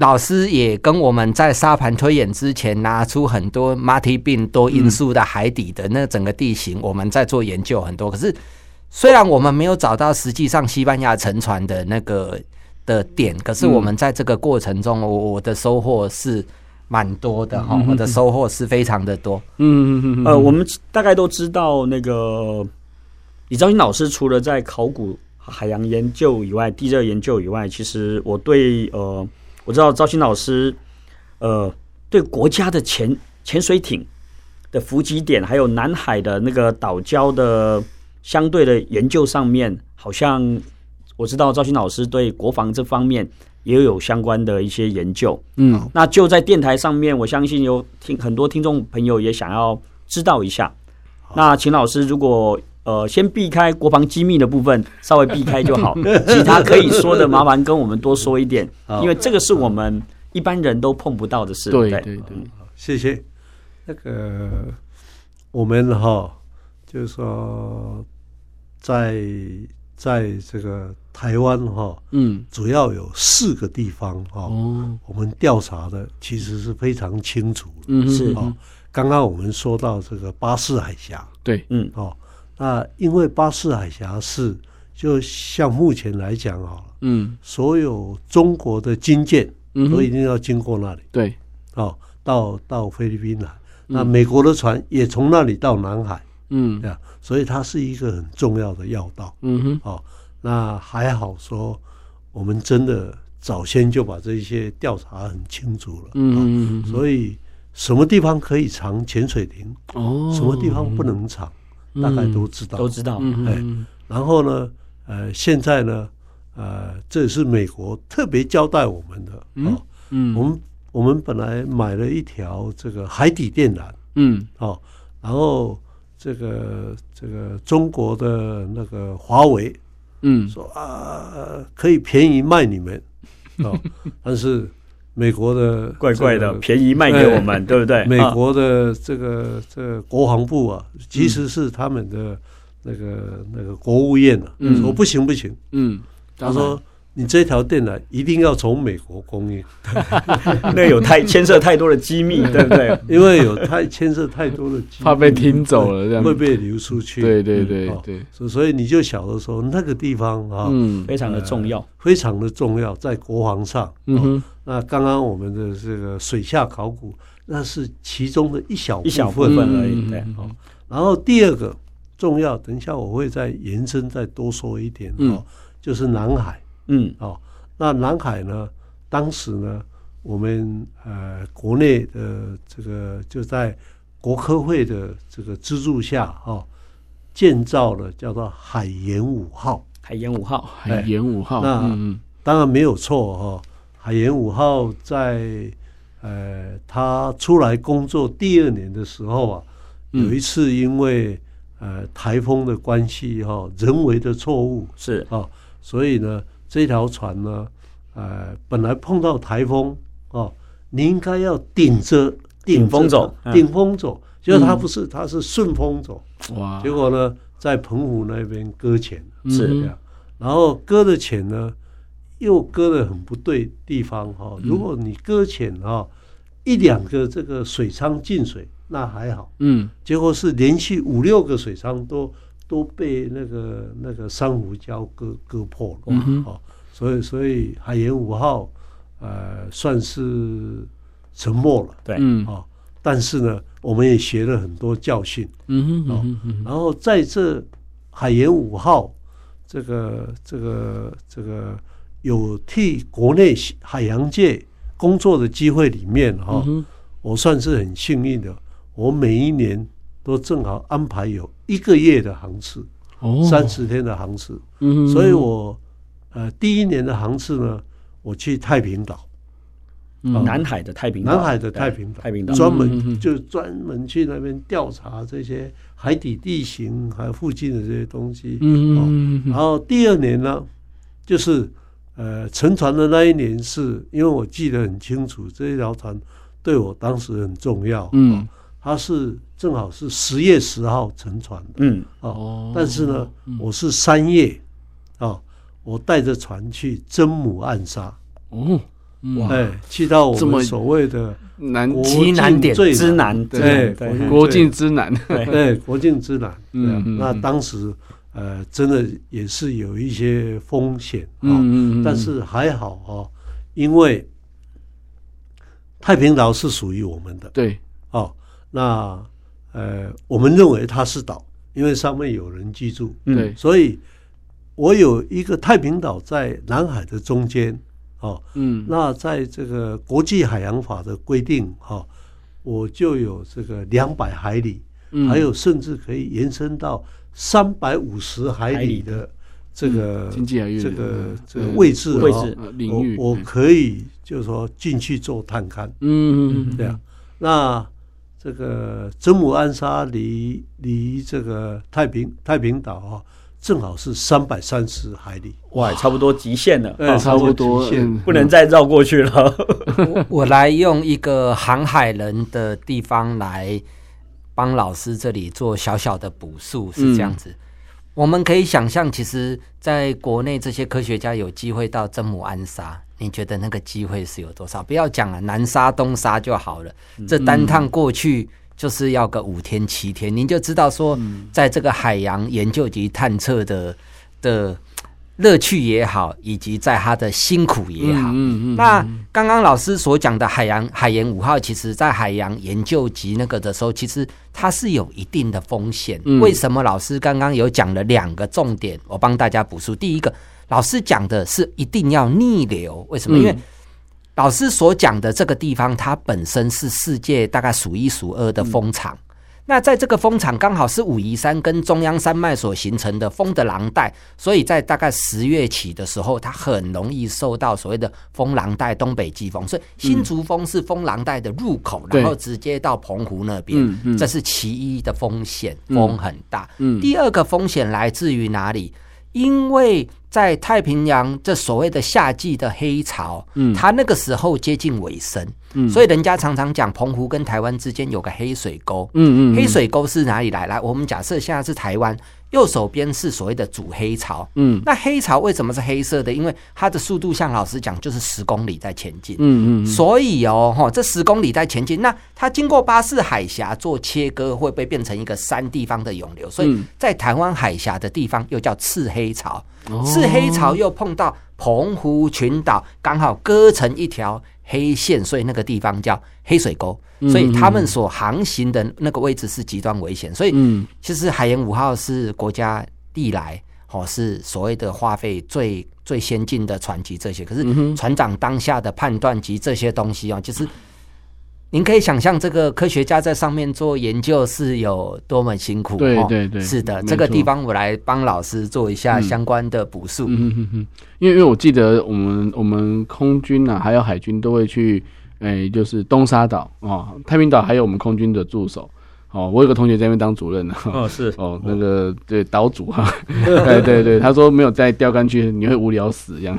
老师也跟我们在沙盘推演之前拿出很多马蹄病多因素的海底的那整个地形，我们在做研究很多。可是虽然我们没有找到实际上西班牙沉船的那个 (laughs) 的点，可是我们在这个过程中，我我的收获是蛮多的哈，我的收获是非常的多。嗯嗯嗯。呃，我们大概都知道那个李昭兴老师除了在考古海洋研究以外，地热研究以外，其实我对呃。我知道赵鑫老师，呃，对国家的潜潜水艇的伏击点，还有南海的那个岛礁的相对的研究上面，好像我知道赵鑫老师对国防这方面也有相关的一些研究。嗯，那就在电台上面，我相信有听很多听众朋友也想要知道一下。那秦老师如果。呃，先避开国防机密的部分，稍微避开就好。(laughs) 其他可以说的，麻烦跟我们多说一点，因为这个是我们一般人都碰不到的事。对对对，谢谢。那个我们哈，就是说在在这个台湾哈，嗯，主要有四个地方哈，哦，我们调查的其实是非常清楚，嗯，是啊。刚刚我们说到这个巴士海峡，对，嗯，哦，那因为巴士海峡是就像目前来讲啊，嗯，所有中国的军舰都一定要经过那里，对，哦，到到菲律宾来，那美国的船也从那里到南海，嗯，对啊，所以它是一个很重要的要道，嗯哼，哦，那还好说，我们真的早先就把这些调查很清楚了，嗯，所以。什么地方可以藏潜水艇？哦，什么地方不能藏？嗯、大概都知道，都知道。哎，然后呢，呃，现在呢，呃，这也是美国特别交代我们的。哦、嗯，我们我们本来买了一条这个海底电缆。嗯，哦，然后这个这个中国的那个华为，嗯，说啊，可以便宜卖你们。哦，(laughs) 但是。美国的怪怪的便宜卖给我们，对不对？美国的这个这个国防部啊，其实是他们的那个那个国务院啊，说不行不行，嗯，他说。你这条电缆一定要从美国供应，(laughs) 那有太牵涉太多的机密，对不对？(laughs) 因为有太牵涉太多的机密，怕被听走了，这样会被流出去。对对对对，所以你就晓得说那个地方啊，嗯，非常的重要，非常的重要，在国防上。嗯哼，那刚刚我们的这个水下考古，那是其中的一小一小部分而已。对，然后第二个重要，等一下我会再延伸再多说一点哦，就是南海。嗯，哦，那南海呢？当时呢，我们呃国内的这个就在国科会的这个资助下，哈、哦，建造了叫做海盐五号。海盐五号，海盐五号。那、嗯、当然没有错哈、哦。海盐五号在呃，他出来工作第二年的时候啊，嗯、有一次因为呃台风的关系哈、哦，人为的错误是啊、哦，所以呢。这条船呢，呃，本来碰到台风哦，你应该要顶着顶风走，顶风走，结果它不是，它是顺风走。哇！结果呢，在澎湖那边搁浅，是这样。然后搁的浅呢，又搁的很不对地方哈。如果你搁浅哈，一两个这个水舱进水，那还好。嗯。结果是连续五六个水舱都。都被那个那个珊瑚礁割割破了，嗯，哦，所以所以海盐五号呃算是沉没了，对，嗯，哦，但是呢，我们也学了很多教训，嗯哼，哦，然后在这海盐五号这个这个这个有替国内海洋界工作的机会里面哈，我算是很幸运的，我每一年。都正好安排有一个月的航次，三十天的航次，所以我呃第一年的航次呢，我去太平岛，南海的太平岛，南海的太平岛，太平岛。专门就专门去那边调查这些海底地形还有附近的这些东西，然后第二年呢，就是呃沉船的那一年，是因为我记得很清楚，这一条船对我当时很重要，嗯。他是正好是十月十号沉船的，嗯，哦，但是呢，我是三月，哦，我带着船去真母暗沙，哦，哇，哎，去到我们所谓的南极南点之南，对，国境之南，对，国境之南，嗯，那当时呃，真的也是有一些风险，嗯，但是还好哦，因为太平岛是属于我们的，对，哦。那呃，我们认为它是岛，因为上面有人居住。对，所以我有一个太平岛在南海的中间。哦，嗯，那在这个国际海洋法的规定，哈，我就有这个两百海里，嗯还有甚至可以延伸到三百五十海里的这个经济海域这个这个位置位置领域，我可以就是说进去做探勘。嗯嗯，对啊，那。这个真母暗沙离离这个太平太平岛啊，正好是三百三十海里，哇，差不多极限了，对，差不多极限，不能再绕过去了。我我来用一个航海人的地方来帮老师这里做小小的补述，是这样子。我们可以想象，其实在国内这些科学家有机会到真母安沙，你觉得那个机会是有多少？不要讲了，南沙东沙就好了，这单趟过去就是要个五天七天，您就知道说，在这个海洋研究及探测的的。乐趣也好，以及在他的辛苦也好。嗯嗯嗯、那刚刚老师所讲的海洋海盐五号，其实在海洋研究及那个的时候，其实它是有一定的风险。嗯、为什么老师刚刚有讲了两个重点？我帮大家补述。第一个，老师讲的是一定要逆流。为什么？因为老师所讲的这个地方，它本身是世界大概数一数二的风场。嗯那在这个风场刚好是武夷山跟中央山脉所形成的风的廊带，所以在大概十月起的时候，它很容易受到所谓的风廊带东北季风，所以新竹风是风廊带的入口，然后直接到澎湖那边，这是其一的风险，风很大。第二个风险来自于哪里？因为在太平洋这所谓的夏季的黑潮，嗯，它那个时候接近尾声，嗯，所以人家常常讲澎湖跟台湾之间有个黑水沟，嗯嗯，黑水沟是哪里来？来，我们假设现在是台湾。右手边是所谓的主黑潮，嗯，那黑潮为什么是黑色的？因为它的速度，像老师讲，就是十公里在前进，嗯嗯，所以哦，哈，这十公里在前进，那它经过巴士海峡做切割，会不会变成一个山地方的涌流？所以在台湾海峡的地方又叫赤黑潮，赤黑潮又碰到澎湖群岛，刚好割成一条黑线，所以那个地方叫黑水沟。所以他们所航行的那个位置是极端危险，所以其实海盐五号是国家历来哦是所谓的花费最最先进的船级这些，可是船长当下的判断及这些东西哦，其实您可以想象这个科学家在上面做研究是有多么辛苦。对对对，是的，这个地方我来帮老师做一下相关的补述。嗯嗯嗯，因为因为我记得我们我们空军啊，还有海军都会去。哎、欸，就是东沙岛哦，太平岛还有我们空军的驻守哦。我有个同学在那边当主任呢。哦，是哦，那个对岛主 (laughs) 哈，对对对，他说没有在钓竿区，你会无聊死这样。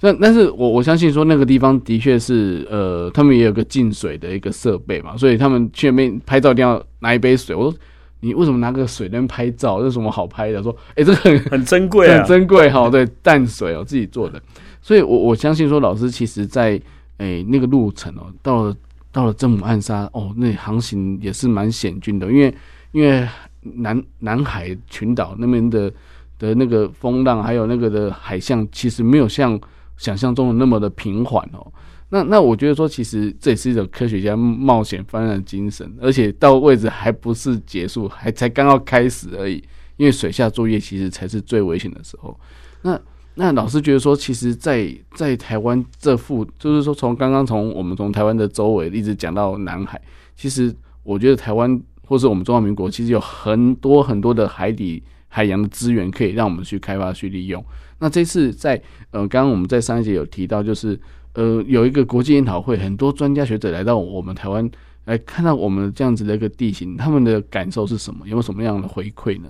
但但是我我相信说那个地方的确是呃，他们也有个净水的一个设备嘛，所以他们去那边拍照一定要拿一杯水。我说你为什么拿个水在那边拍照？这有什么好拍的？说哎、欸，这个很 (laughs) 很珍贵啊，(laughs) 很珍贵哈。对，淡水哦，自己做的。所以我我相信说老师其实在。哎、欸，那个路程哦，到了到了正午暗沙哦，那航行也是蛮险峻的，因为因为南南海群岛那边的的那个风浪，还有那个的海象，其实没有像想象中的那么的平缓哦。那那我觉得说，其实这也是一种科学家冒险犯难的精神，而且到位置还不是结束，还才刚要开始而已。因为水下作业其实才是最危险的时候。那那老师觉得说，其实在，在台湾这附，就是说从刚刚从我们从台湾的周围一直讲到南海，其实我觉得台湾或是我们中华民国，其实有很多很多的海底海洋的资源可以让我们去开发去利用。那这次在呃，刚刚我们在上一节有提到，就是呃，有一个国际研讨会，很多专家学者来到我们台湾来看到我们这样子的一个地形，他们的感受是什么？有没有什么样的回馈呢？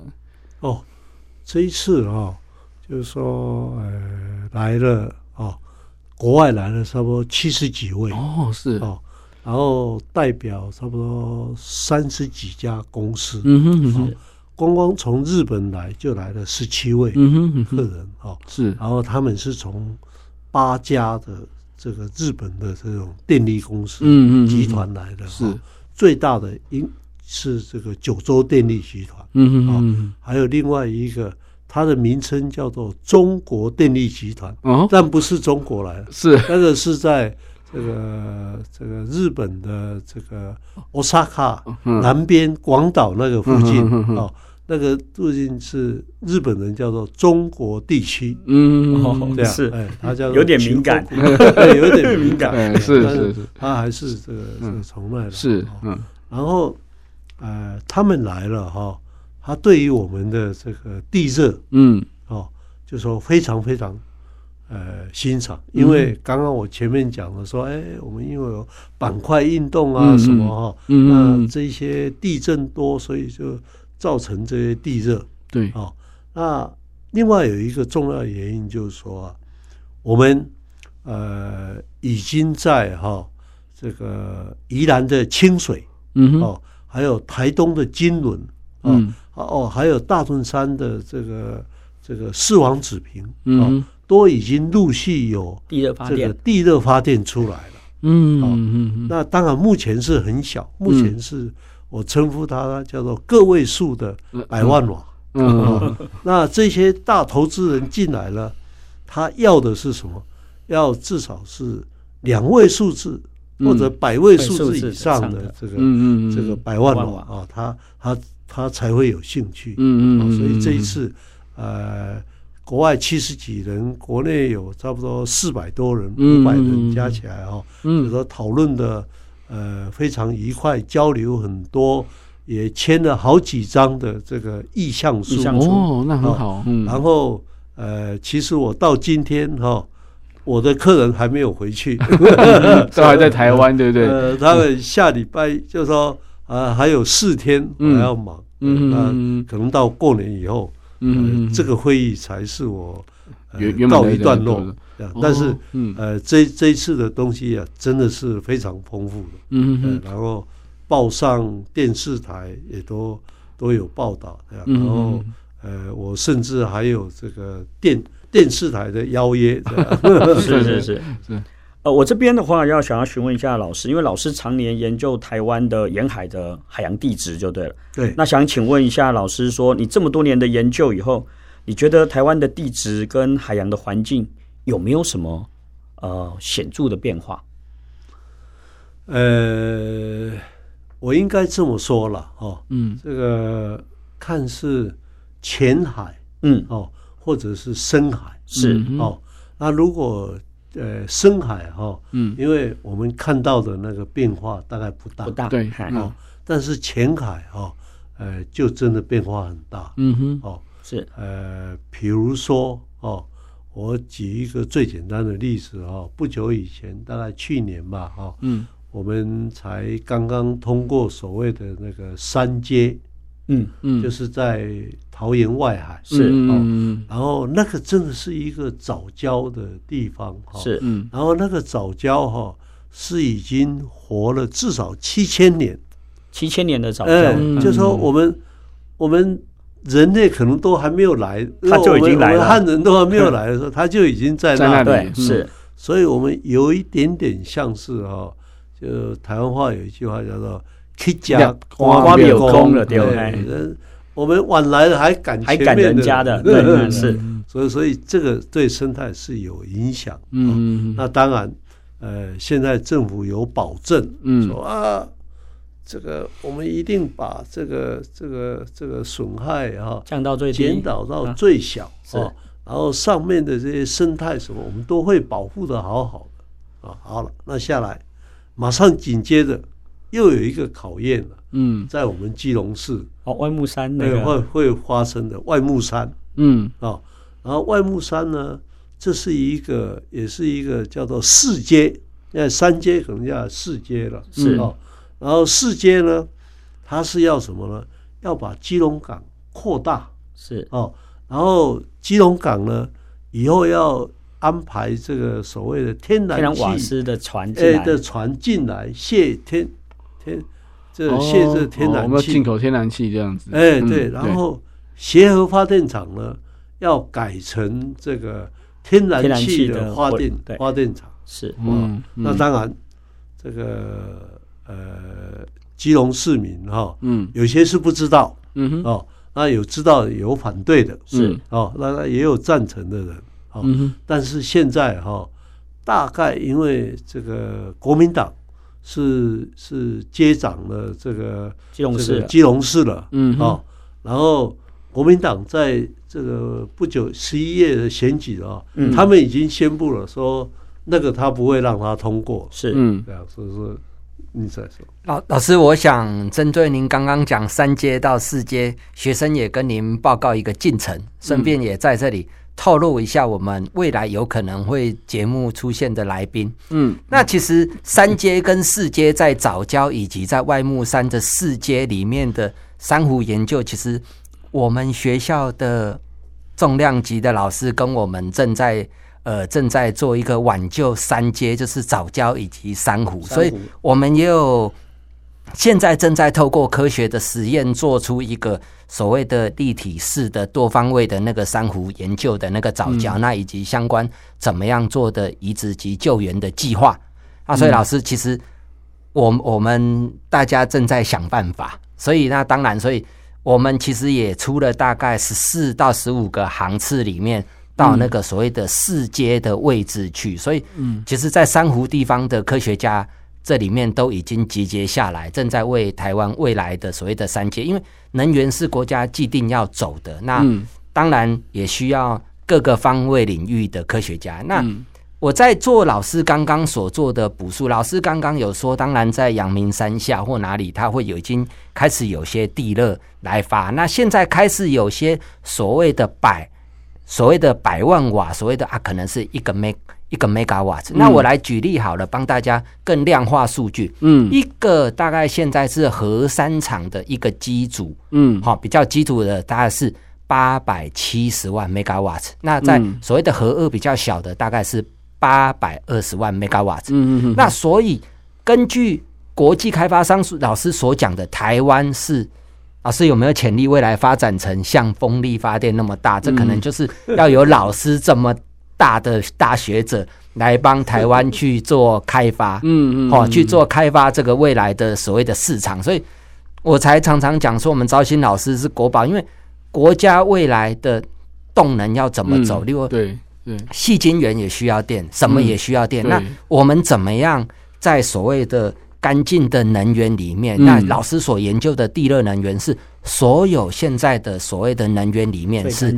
哦，这一次啊、哦。就是说，呃，来了哦，国外来了差不多七十几位。哦，是。哦，然后代表差不多三十几家公司，嗯哼，嗯哼，光光从日本来就来了十七位客人，哦，是，然后他们是从八家的这个日本的这种电力公司，嗯嗯，集团来的，是。最大的，应是这个九州电力集团，嗯嗯，还有另外一个。它的名称叫做中国电力集团，哦，但不是中国来的，是。那个是在这个这个日本的这个 Osaka 南边广岛那个附近哦，那个附近是日本人叫做中国地区，嗯，这样是，哎，他叫有点敏感，对，(laughs) 有点敏感，是是是，他还是这个这个从那的，是，嗯，然后呃，他们来了哈。他对于我们的这个地热，嗯，哦，就说非常非常，呃，欣赏。因为刚刚我前面讲了说，哎，我们因为有板块运动啊什么哈，那这些地震多，所以就造成这些地热。对，哦，那另外有一个重要原因就是说啊，我们呃已经在哈这个宜兰的清水，嗯，哦，还有台东的金轮，嗯。哦，还有大屯山的这个这个四王子坪，嗯、哦，都已经陆续有地热发电，这个地热发电出来了。嗯嗯嗯，那当然目前是很小，目前是我称呼它叫做个位数的百万瓦。嗯，嗯。哦、那这些大投资人进来了，他要的是什么？要至少是两位数字或者百位数字以上的这个这个百万瓦啊，他他他才会有兴趣。嗯嗯，所以这一次呃。国外七十几人，国内有差不多四百多人，五百人加起来哈，就说讨论的呃非常愉快，交流很多，也签了好几张的这个意向书。哦，那很好。然后呃，其实我到今天哈，我的客人还没有回去，(laughs) 都还在台湾，对不对？(laughs) 呃，他们下礼拜就说啊，还有四天还要忙，嗯，可能到过年以后。嗯，这个会议才是我告一段落。但是，呃，这这一次的东西啊，真的是非常丰富的。嗯，然后报上电视台也都都有报道。然后，呃，我甚至还有这个电电视台的邀约。是是是是。(laughs) 呃，我这边的话要想要询问一下老师，因为老师常年研究台湾的沿海的海洋地质，就对了。对。那想请问一下老师，说你这么多年的研究以后，你觉得台湾的地质跟海洋的环境有没有什么呃显著的变化？呃，我应该这么说了哦，嗯，这个看是浅海，嗯，哦，或者是深海，是哦，那如果。呃，深海哈，嗯，因为我们看到的那个变化大概不大，不大，对，哦，但是浅海哈，呃，就真的变化很大，嗯哼，哦，是，呃，比如说哦，我举一个最简单的例子哈，不久以前，大概去年吧，哈，嗯，我们才刚刚通过所谓的那个三阶。嗯。嗯，就是在桃园外海是，嗯，然后那个真的是一个早礁的地方哈，是，嗯，然后那个早礁哈是已经活了至少七千年，七千年的早礁，就说我们我们人类可能都还没有来，他就已经来了，汉人都还没有来的时候，(laughs) 他就已经在那里，是，所以我们有一点点像是哈，就台湾话有一句话叫做。去家挖没有空了，对，我们晚来了还赶还赶人家的，对，是，所以所以这个对生态是有影响。嗯，那当然，呃，现在政府有保证，嗯，说啊，这个我们一定把这个这个这个损害哈降到最低，减到到最小啊，然后上面的这些生态什么，我们都会保护的好好的啊。好了，那下来马上紧接着。又有一个考验了，嗯，在我们基隆市哦，外木山那个。会会发生的外木山，嗯。啊，然后外木山呢，这是一个也是一个叫做四街，那三街可能叫四街了，是。哦，然后四街呢，它是要什么呢？要把基隆港扩大，是。哦，然后基隆港呢，以后要安排这个所谓的天然气瓦斯的船进来。的船进来卸天。天，这卸这天然气，哦哦，我们要进口天然气这样子。哎，对，嗯、然后协和发电厂呢，要改成这个天然气的发电发电厂。是，嗯，那当然，这个呃，基隆市民哈，嗯，有些是不知道，嗯哼，哦，那有知道有反对的，是，哦，那也有赞成的人，哦，嗯哼，但是现在哈，大概因为这个国民党。是是接掌了这个基隆市，基隆市了，嗯，好，然后国民党在这个不久十一月的选举啊，他们已经宣布了说那个他不会让他通过，是，嗯，对啊，所以说你再说，老老师，我想针对您刚刚讲三阶到四阶，学生也跟您报告一个进程，顺便也在这里。透露一下，我们未来有可能会节目出现的来宾。嗯，那其实三阶跟四阶在早教以及在外木山的四阶里面的珊瑚研究，其实我们学校的重量级的老师跟我们正在呃正在做一个挽救三阶，就是早教以及珊瑚，所以我们也有现在正在透过科学的实验，做出一个所谓的立体式的多方位的那个珊瑚研究的那个藻礁，嗯、那以及相关怎么样做的移植及救援的计划。啊所以老师，其实我我们大家正在想办法。所以那当然，所以我们其实也出了大概十四到十五个航次里面，到那个所谓的四阶的位置去。所以，嗯，其实，在珊瑚地方的科学家。这里面都已经集结下来，正在为台湾未来的所谓的三阶，因为能源是国家既定要走的，那当然也需要各个方位领域的科学家。那我在做老师刚刚所做的补述，老师刚刚有说，当然在阳明山下或哪里，它会有已经开始有些地热来发，那现在开始有些所谓的百所谓的百万瓦，所谓的啊，可能是一个 meg 一个 megawatt，那我来举例好了，帮大家更量化数据。嗯，一个大概现在是核三厂的一个机组，嗯，好，比较基础的大概是八百七十万 megawatt。那在所谓的核二比较小的，大概是八百二十万 megawatt。嗯嗯，那所以根据国际开发商老师所讲的，台湾是老师有没有潜力未来发展成像风力发电那么大？这可能就是要有老师这么。大的大学者来帮台湾去做开发，(laughs) 嗯嗯，哦，去做开发这个未来的所谓的市场，所以我才常常讲说，我们招新老师是国宝，因为国家未来的动能要怎么走，例如对对，细晶圆也需要电，什么也需要电，那我们怎么样在所谓的干净的能源里面？那老师所研究的地热能源是所有现在的所谓的能源里面是。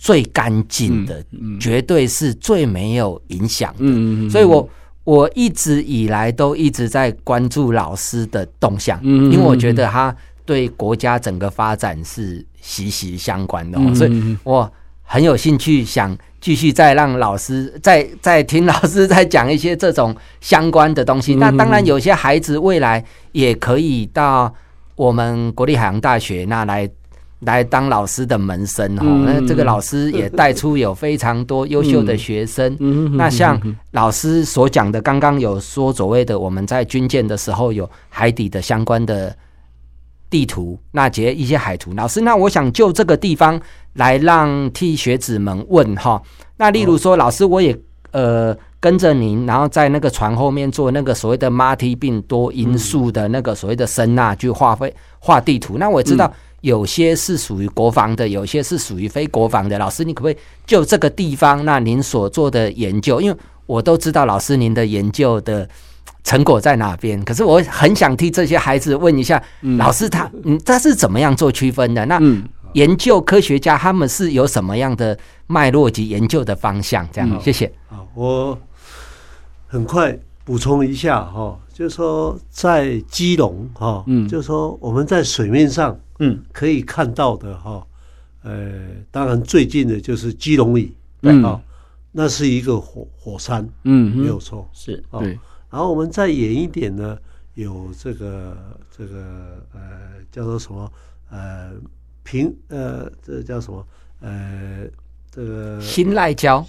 最干净的，绝对是最没有影响的。所以我我一直以来都一直在关注老师的动向，因为我觉得他对国家整个发展是息息相关的。所以我很有兴趣，想继续再让老师再再听老师再讲一些这种相关的东西。那当然，有些孩子未来也可以到我们国立海洋大学那来。来当老师的门生哈，那这个老师也带出有非常多优秀的学生。那像老师所讲的，刚刚有说所谓的我们在军舰的时候有海底的相关的地图，那截一些海图。老师，那我想就这个地方来让替学子们问哈。那例如说，老师我也呃跟着您，然后在那个船后面做那个所谓的马蹄病多因素的那个所谓的声呐去画绘画地图。那我知道。有些是属于国防的，有些是属于非国防的。老师，你可不可以就这个地方，那您所做的研究，因为我都知道老师您的研究的成果在哪边。可是我很想替这些孩子问一下，嗯、老师他嗯他是怎么样做区分的？那研究科学家他们是有什么样的脉络及研究的方向？这样，嗯、谢谢。啊，我很快补充一下哈，就是说在基隆哈，嗯，就是说我们在水面上。嗯，可以看到的哈，呃，当然最近的就是基隆屿，对啊，那是一个火火山，嗯，没有错，是啊。然后我们再远一点呢，有这个这个呃叫做什么呃平呃这叫什么呃这个新赖礁，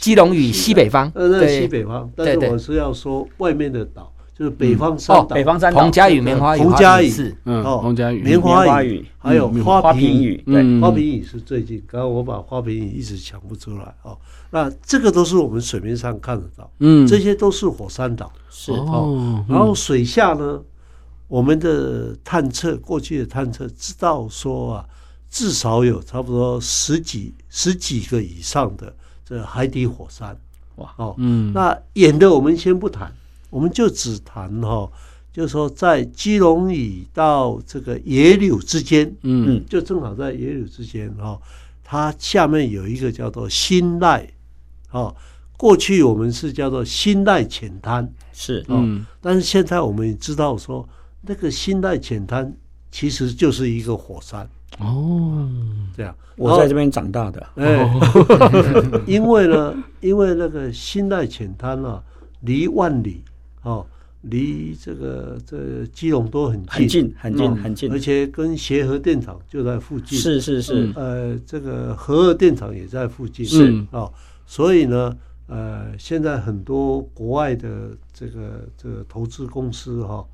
基隆屿西北方，呃，那西北方，但是我是要说外面的岛。就是北方山岛，北方山岛，彭佳屿棉花雨彭佳屿，嗯，彭佳屿棉花雨，还有花瓶雨，对，花瓶雨是最近。刚刚我把花瓶雨一直想不出来哦。那这个都是我们水面上看得到，嗯，这些都是火山岛，是哦。然后水下呢，我们的探测，过去的探测知道说啊，至少有差不多十几十几个以上的这海底火山，哇哦，嗯，那远的我们先不谈。我们就只谈哈，就是说在基隆屿到这个野柳之间，嗯，就正好在野柳之间哈，它下面有一个叫做新赖，哦，过去我们是叫做新赖浅滩，是，嗯，但是现在我们也知道说，那个新赖浅滩其实就是一个火山，哦，这样，我在这边长大的，哎，(laughs) 因为呢，因为那个新赖浅滩啊，离万里。哦，离这个这个、基隆都很近，很近，很近，而且跟协和电厂就在附近。是是是，呃，这个核二电厂也在附近。是。哦，所以呢，呃，现在很多国外的这个这个投资公司哈，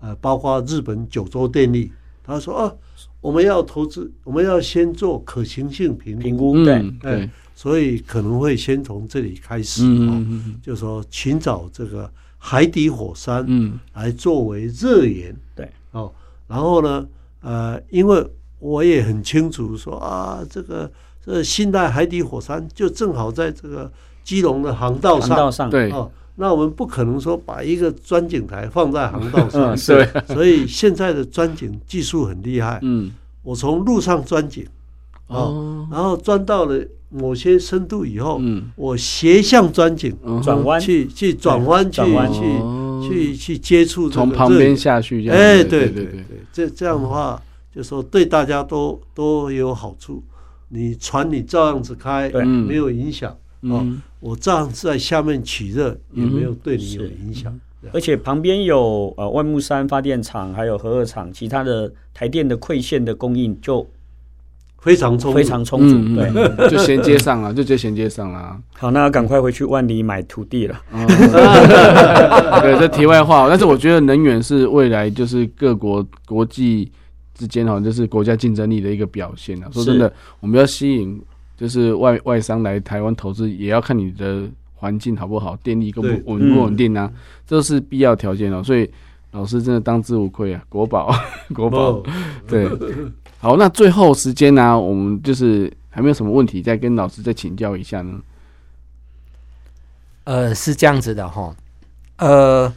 呃，包括日本九州电力，他说啊，我们要投资，我们要先做可行性评评估，对、嗯、对、哎，所以可能会先从这里开始，嗯嗯嗯，就说寻找这个海底火山，嗯，来作为热源，对，哦，然后呢，呃，因为我也很清楚说啊，这个这新代海底火山就正好在这个基隆的航道上，航道上，对，哦。那我们不可能说把一个钻井台放在航道上，对，所以现在的钻井技术很厉害。嗯，我从陆上钻井，哦，然后钻到了某些深度以后，嗯，我斜向钻井，转弯。去去转弯去去去接触，从旁边下去，哎，对对对，这这样的话，就说对大家都都有好处。你船你照样子开，对，没有影响。哦，我这样在下面取热也没有对你有影响，而且旁边有呃万木山发电厂，还有核二厂，其他的台电的馈线的供应就非常充非常充足，对，就衔接上了，(laughs) 就直接衔接上了。好，那赶快回去万里买土地了。(laughs) 对，这题外话，但是我觉得能源是未来就是各国国际之间哈，就是国家竞争力的一个表现啊。说真的，我们要吸引。就是外外商来台湾投资，也要看你的环境好不好，电力够不稳不稳定啊，这是必要条件哦。所以老师真的当之无愧啊，国宝 (laughs) 国宝。对，好，那最后时间呢、我们就是还没有什么问题，再跟老师再请教一下呢。呃，是这样子的哈，呃，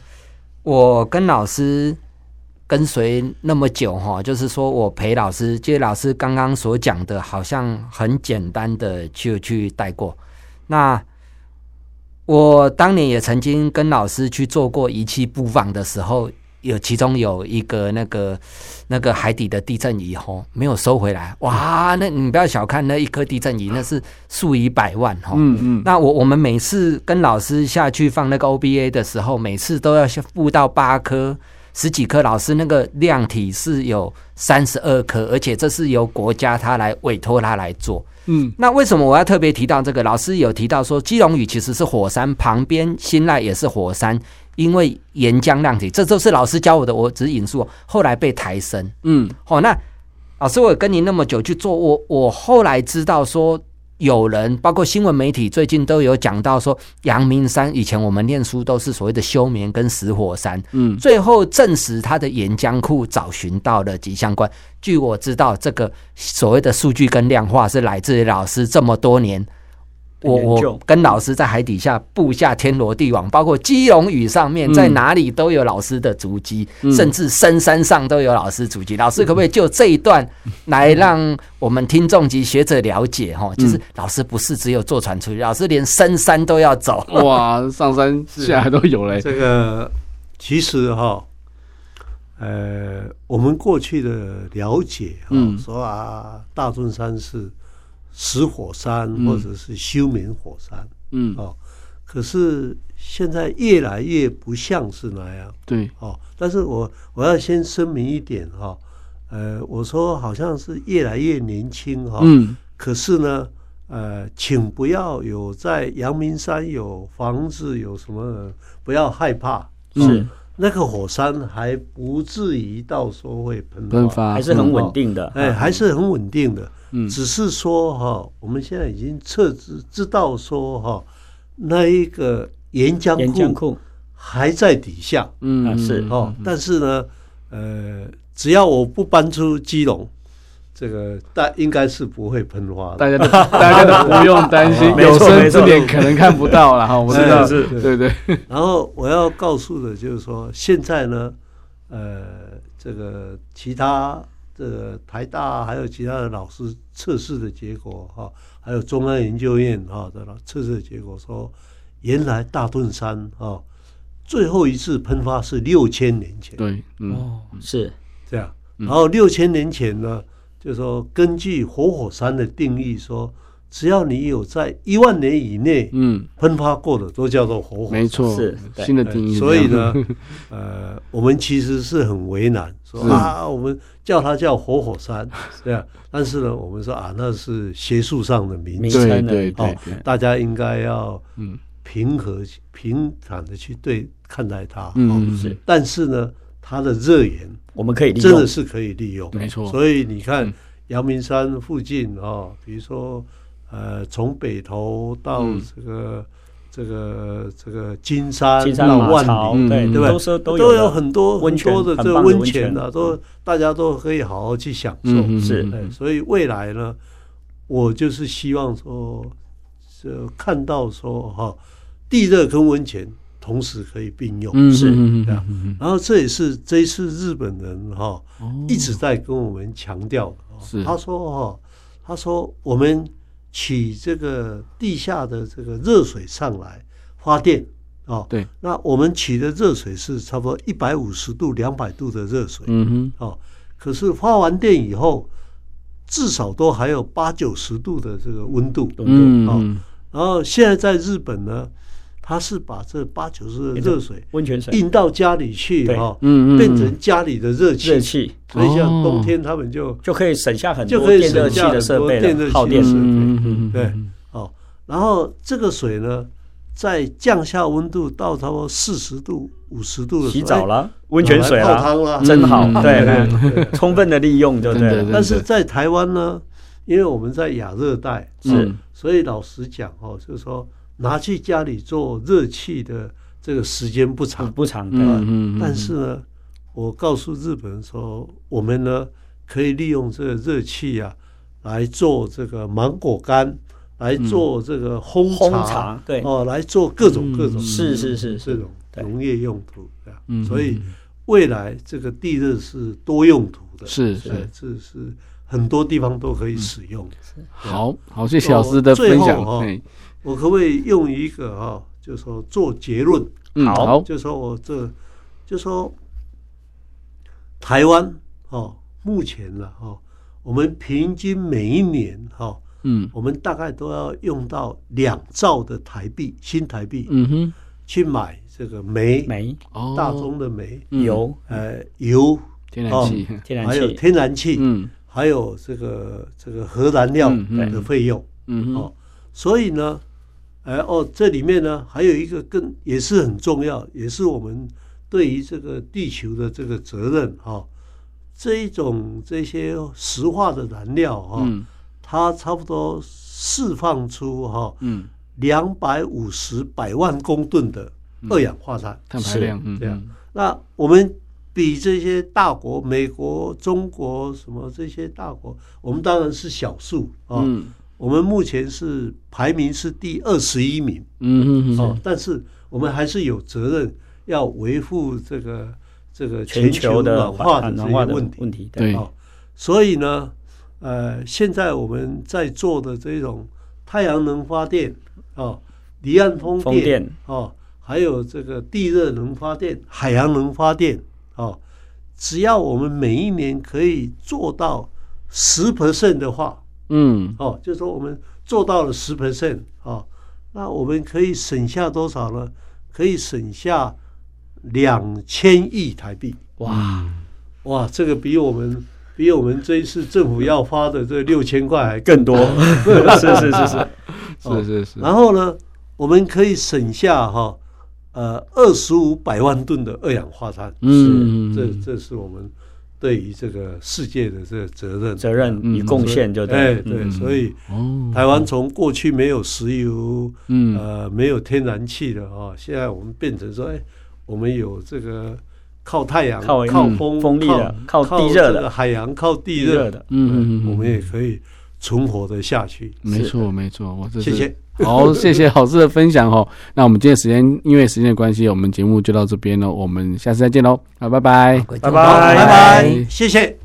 我跟老师。跟随那么久哈，就是说我陪老师，就老师刚刚所讲的，好像很简单的就去带过。那我当年也曾经跟老师去做过仪器布放的时候，有其中有一个那个那个海底的地震仪吼，没有收回来。哇，那你不要小看那一颗地震仪，那是数以百万哈。嗯嗯。那我我们每次跟老师下去放那个 OBA 的时候，每次都要布到八颗。十几颗，老师那个量体是有三十二颗，而且这是由国家他来委托他来做。嗯，那为什么我要特别提到这个？老师有提到说，基隆屿其实是火山旁边，新赖也是火山，因为岩浆量体，这都是老师教我的，我只引述。后来被抬升。嗯，好，那老师，我跟你那么久去做，我我后来知道说。有人包括新闻媒体最近都有讲到说，阳明山以前我们念书都是所谓的休眠跟死火山，嗯，最后证实它的岩浆库找寻到了极相关。据我知道，这个所谓的数据跟量化是来自于老师这么多年。我我跟老师在海底下布下天罗地网，包括基隆屿上面，在哪里都有老师的足迹，嗯、甚至深山上都有老师足迹。老师可不可以就这一段来让我们听众及学者了解？哈，就是老师不是只有坐船出去，老师连深山都要走。哇，(laughs) 上山下海都有嘞。这个其实哈，呃，我们过去的了解，嗯，说啊，大屯山是。死火山或者是休眠火山，嗯，哦，可是现在越来越不像是那样，对，哦，但是我我要先声明一点哈，呃，我说好像是越来越年轻哈，嗯，可是呢，呃，请不要有在阳明山有房子有什么，不要害怕，是那个火山还不至于到时候会喷发，还是很稳定的，哎，还是很稳定的。只是说哈，我们现在已经测知知道说哈，那一个岩浆库还在底下，嗯，是。哦，但是呢，呃，只要我不搬出基隆，这个大应该是不会喷发的，大家都大家都不用担心，(laughs) 有生之年可能看不到了哈，(laughs) 我知道。是，对对。然后我要告诉的就是说，现在呢，呃，这个其他。这个台大还有其他的老师测试的结果哈，还有中央研究院哈的测试的结果说，原来大屯山哈最后一次喷发是六千年前。对，哦，是这样。然后六千年前呢，就是说根据活火山的定义说。只要你有在一万年以内，嗯，喷发过的都叫做活火。山，没错，是新的定义。所以呢，呃，我们其实是很为难，说啊，我们叫它叫活火山，(laughs) 对啊。但是呢，我们说啊，那是学术上的名称，对对，大家应该要嗯。平和平坦的去对看待它，嗯，是。但是呢，它的热源，我们可以利用，真的是可以利用，没错。所以你看阳明山附近啊，比如说呃，从北投到这个。这个这个金山、到万里，对对吧？都有很多很多的这个温泉的，都大家都可以好好去享受。是，所以未来呢，我就是希望说，就看到说哈，地热跟温泉同时可以并用。是，然后这也是这一次日本人哈一直在跟我们强调他说哈，他说我们。取这个地下的这个热水上来发电啊，对，那我们取的热水是差不多一百五十度、两百度的热水，嗯哼，哦，可是发完电以后，至少都还有八九十度的这个温度，嗯，哦，然后现在在日本呢。他是把这八九十的热水温泉水。运到家里去哈，嗯嗯，变成家里的热气，热气，所以像冬天他们就就可以省下很多电热器的设备，电热器的设备，对，哦，然后这个水呢，在降下温度到差不多四十度、五十度的时候，洗澡了，温泉水了，泡汤了，真好，对，(laughs) 充分的利用，对不对？但是在台湾呢，因为我们在亚热带，是，所以老实讲哦，就是说。拿去家里做热气的这个时间不长。不长，嗯，但是呢，我告诉日本人说，我们呢可以利用这个热气啊来做这个芒果干，来做这个烘茶，对。哦，来做各种各种是是是这种农业用途，对，所以未来这个地热是多用途的，是是。这是很多地方都可以使用。好好，谢谢老师的分享。我可不可以用一个哈，就说做结论？好，就说我这，就说台湾哦，目前呢哈，我们平均每一年哈，嗯，我们大概都要用到两兆的台币，新台币，嗯哼，去买这个煤，煤，大宗的煤，油，呃，油，天然气，还有天然气，嗯，还有这个这个核燃料的费用，嗯哼，哦，所以呢。哎哦，这里面呢还有一个更也是很重要，也是我们对于这个地球的这个责任哈、哦。这一种这些石化的燃料哈，哦嗯、它差不多释放出哈，两百五十百万公吨的二氧化碳，碳排量，这样。那我们比这些大国，美国、中国什么这些大国，我们当然是小数啊。我们目前是排名是第二十一名，嗯嗯哦，但是我们还是有责任要维护这个这个全球暖化的这些问题，问题对，所以呢，呃，现在我们在做的这种太阳能发电哦，离岸风电。哦，还有这个地热能发电、海洋能发电哦，只要我们每一年可以做到十 percent 的话。嗯，哦，就是说我们做到了十 percent 啊，那我们可以省下多少呢？可以省下两千亿台币。哇哇，这个比我们比我们这一次政府要发的这六千块还更多。(laughs) 是是是是 (laughs) 是是是。然后呢，我们可以省下哈呃二十五百万吨的二氧化碳。嗯，这这是我们。对于这个世界的这个责任、责任与贡献，就对对，所以台湾从过去没有石油，嗯。呃，没有天然气的啊，现在我们变成说，哎，我们有这个靠太阳、靠风、风力的、靠地热的。海洋、靠地热的，嗯，我们也可以存活的下去。没错，没错，我这谢谢。(laughs) 好，谢谢老师的分享哦。那我们今天时间，因为时间的关系，我们节目就到这边了。我们下次再见喽，好，拜拜，拜拜，拜拜，谢谢。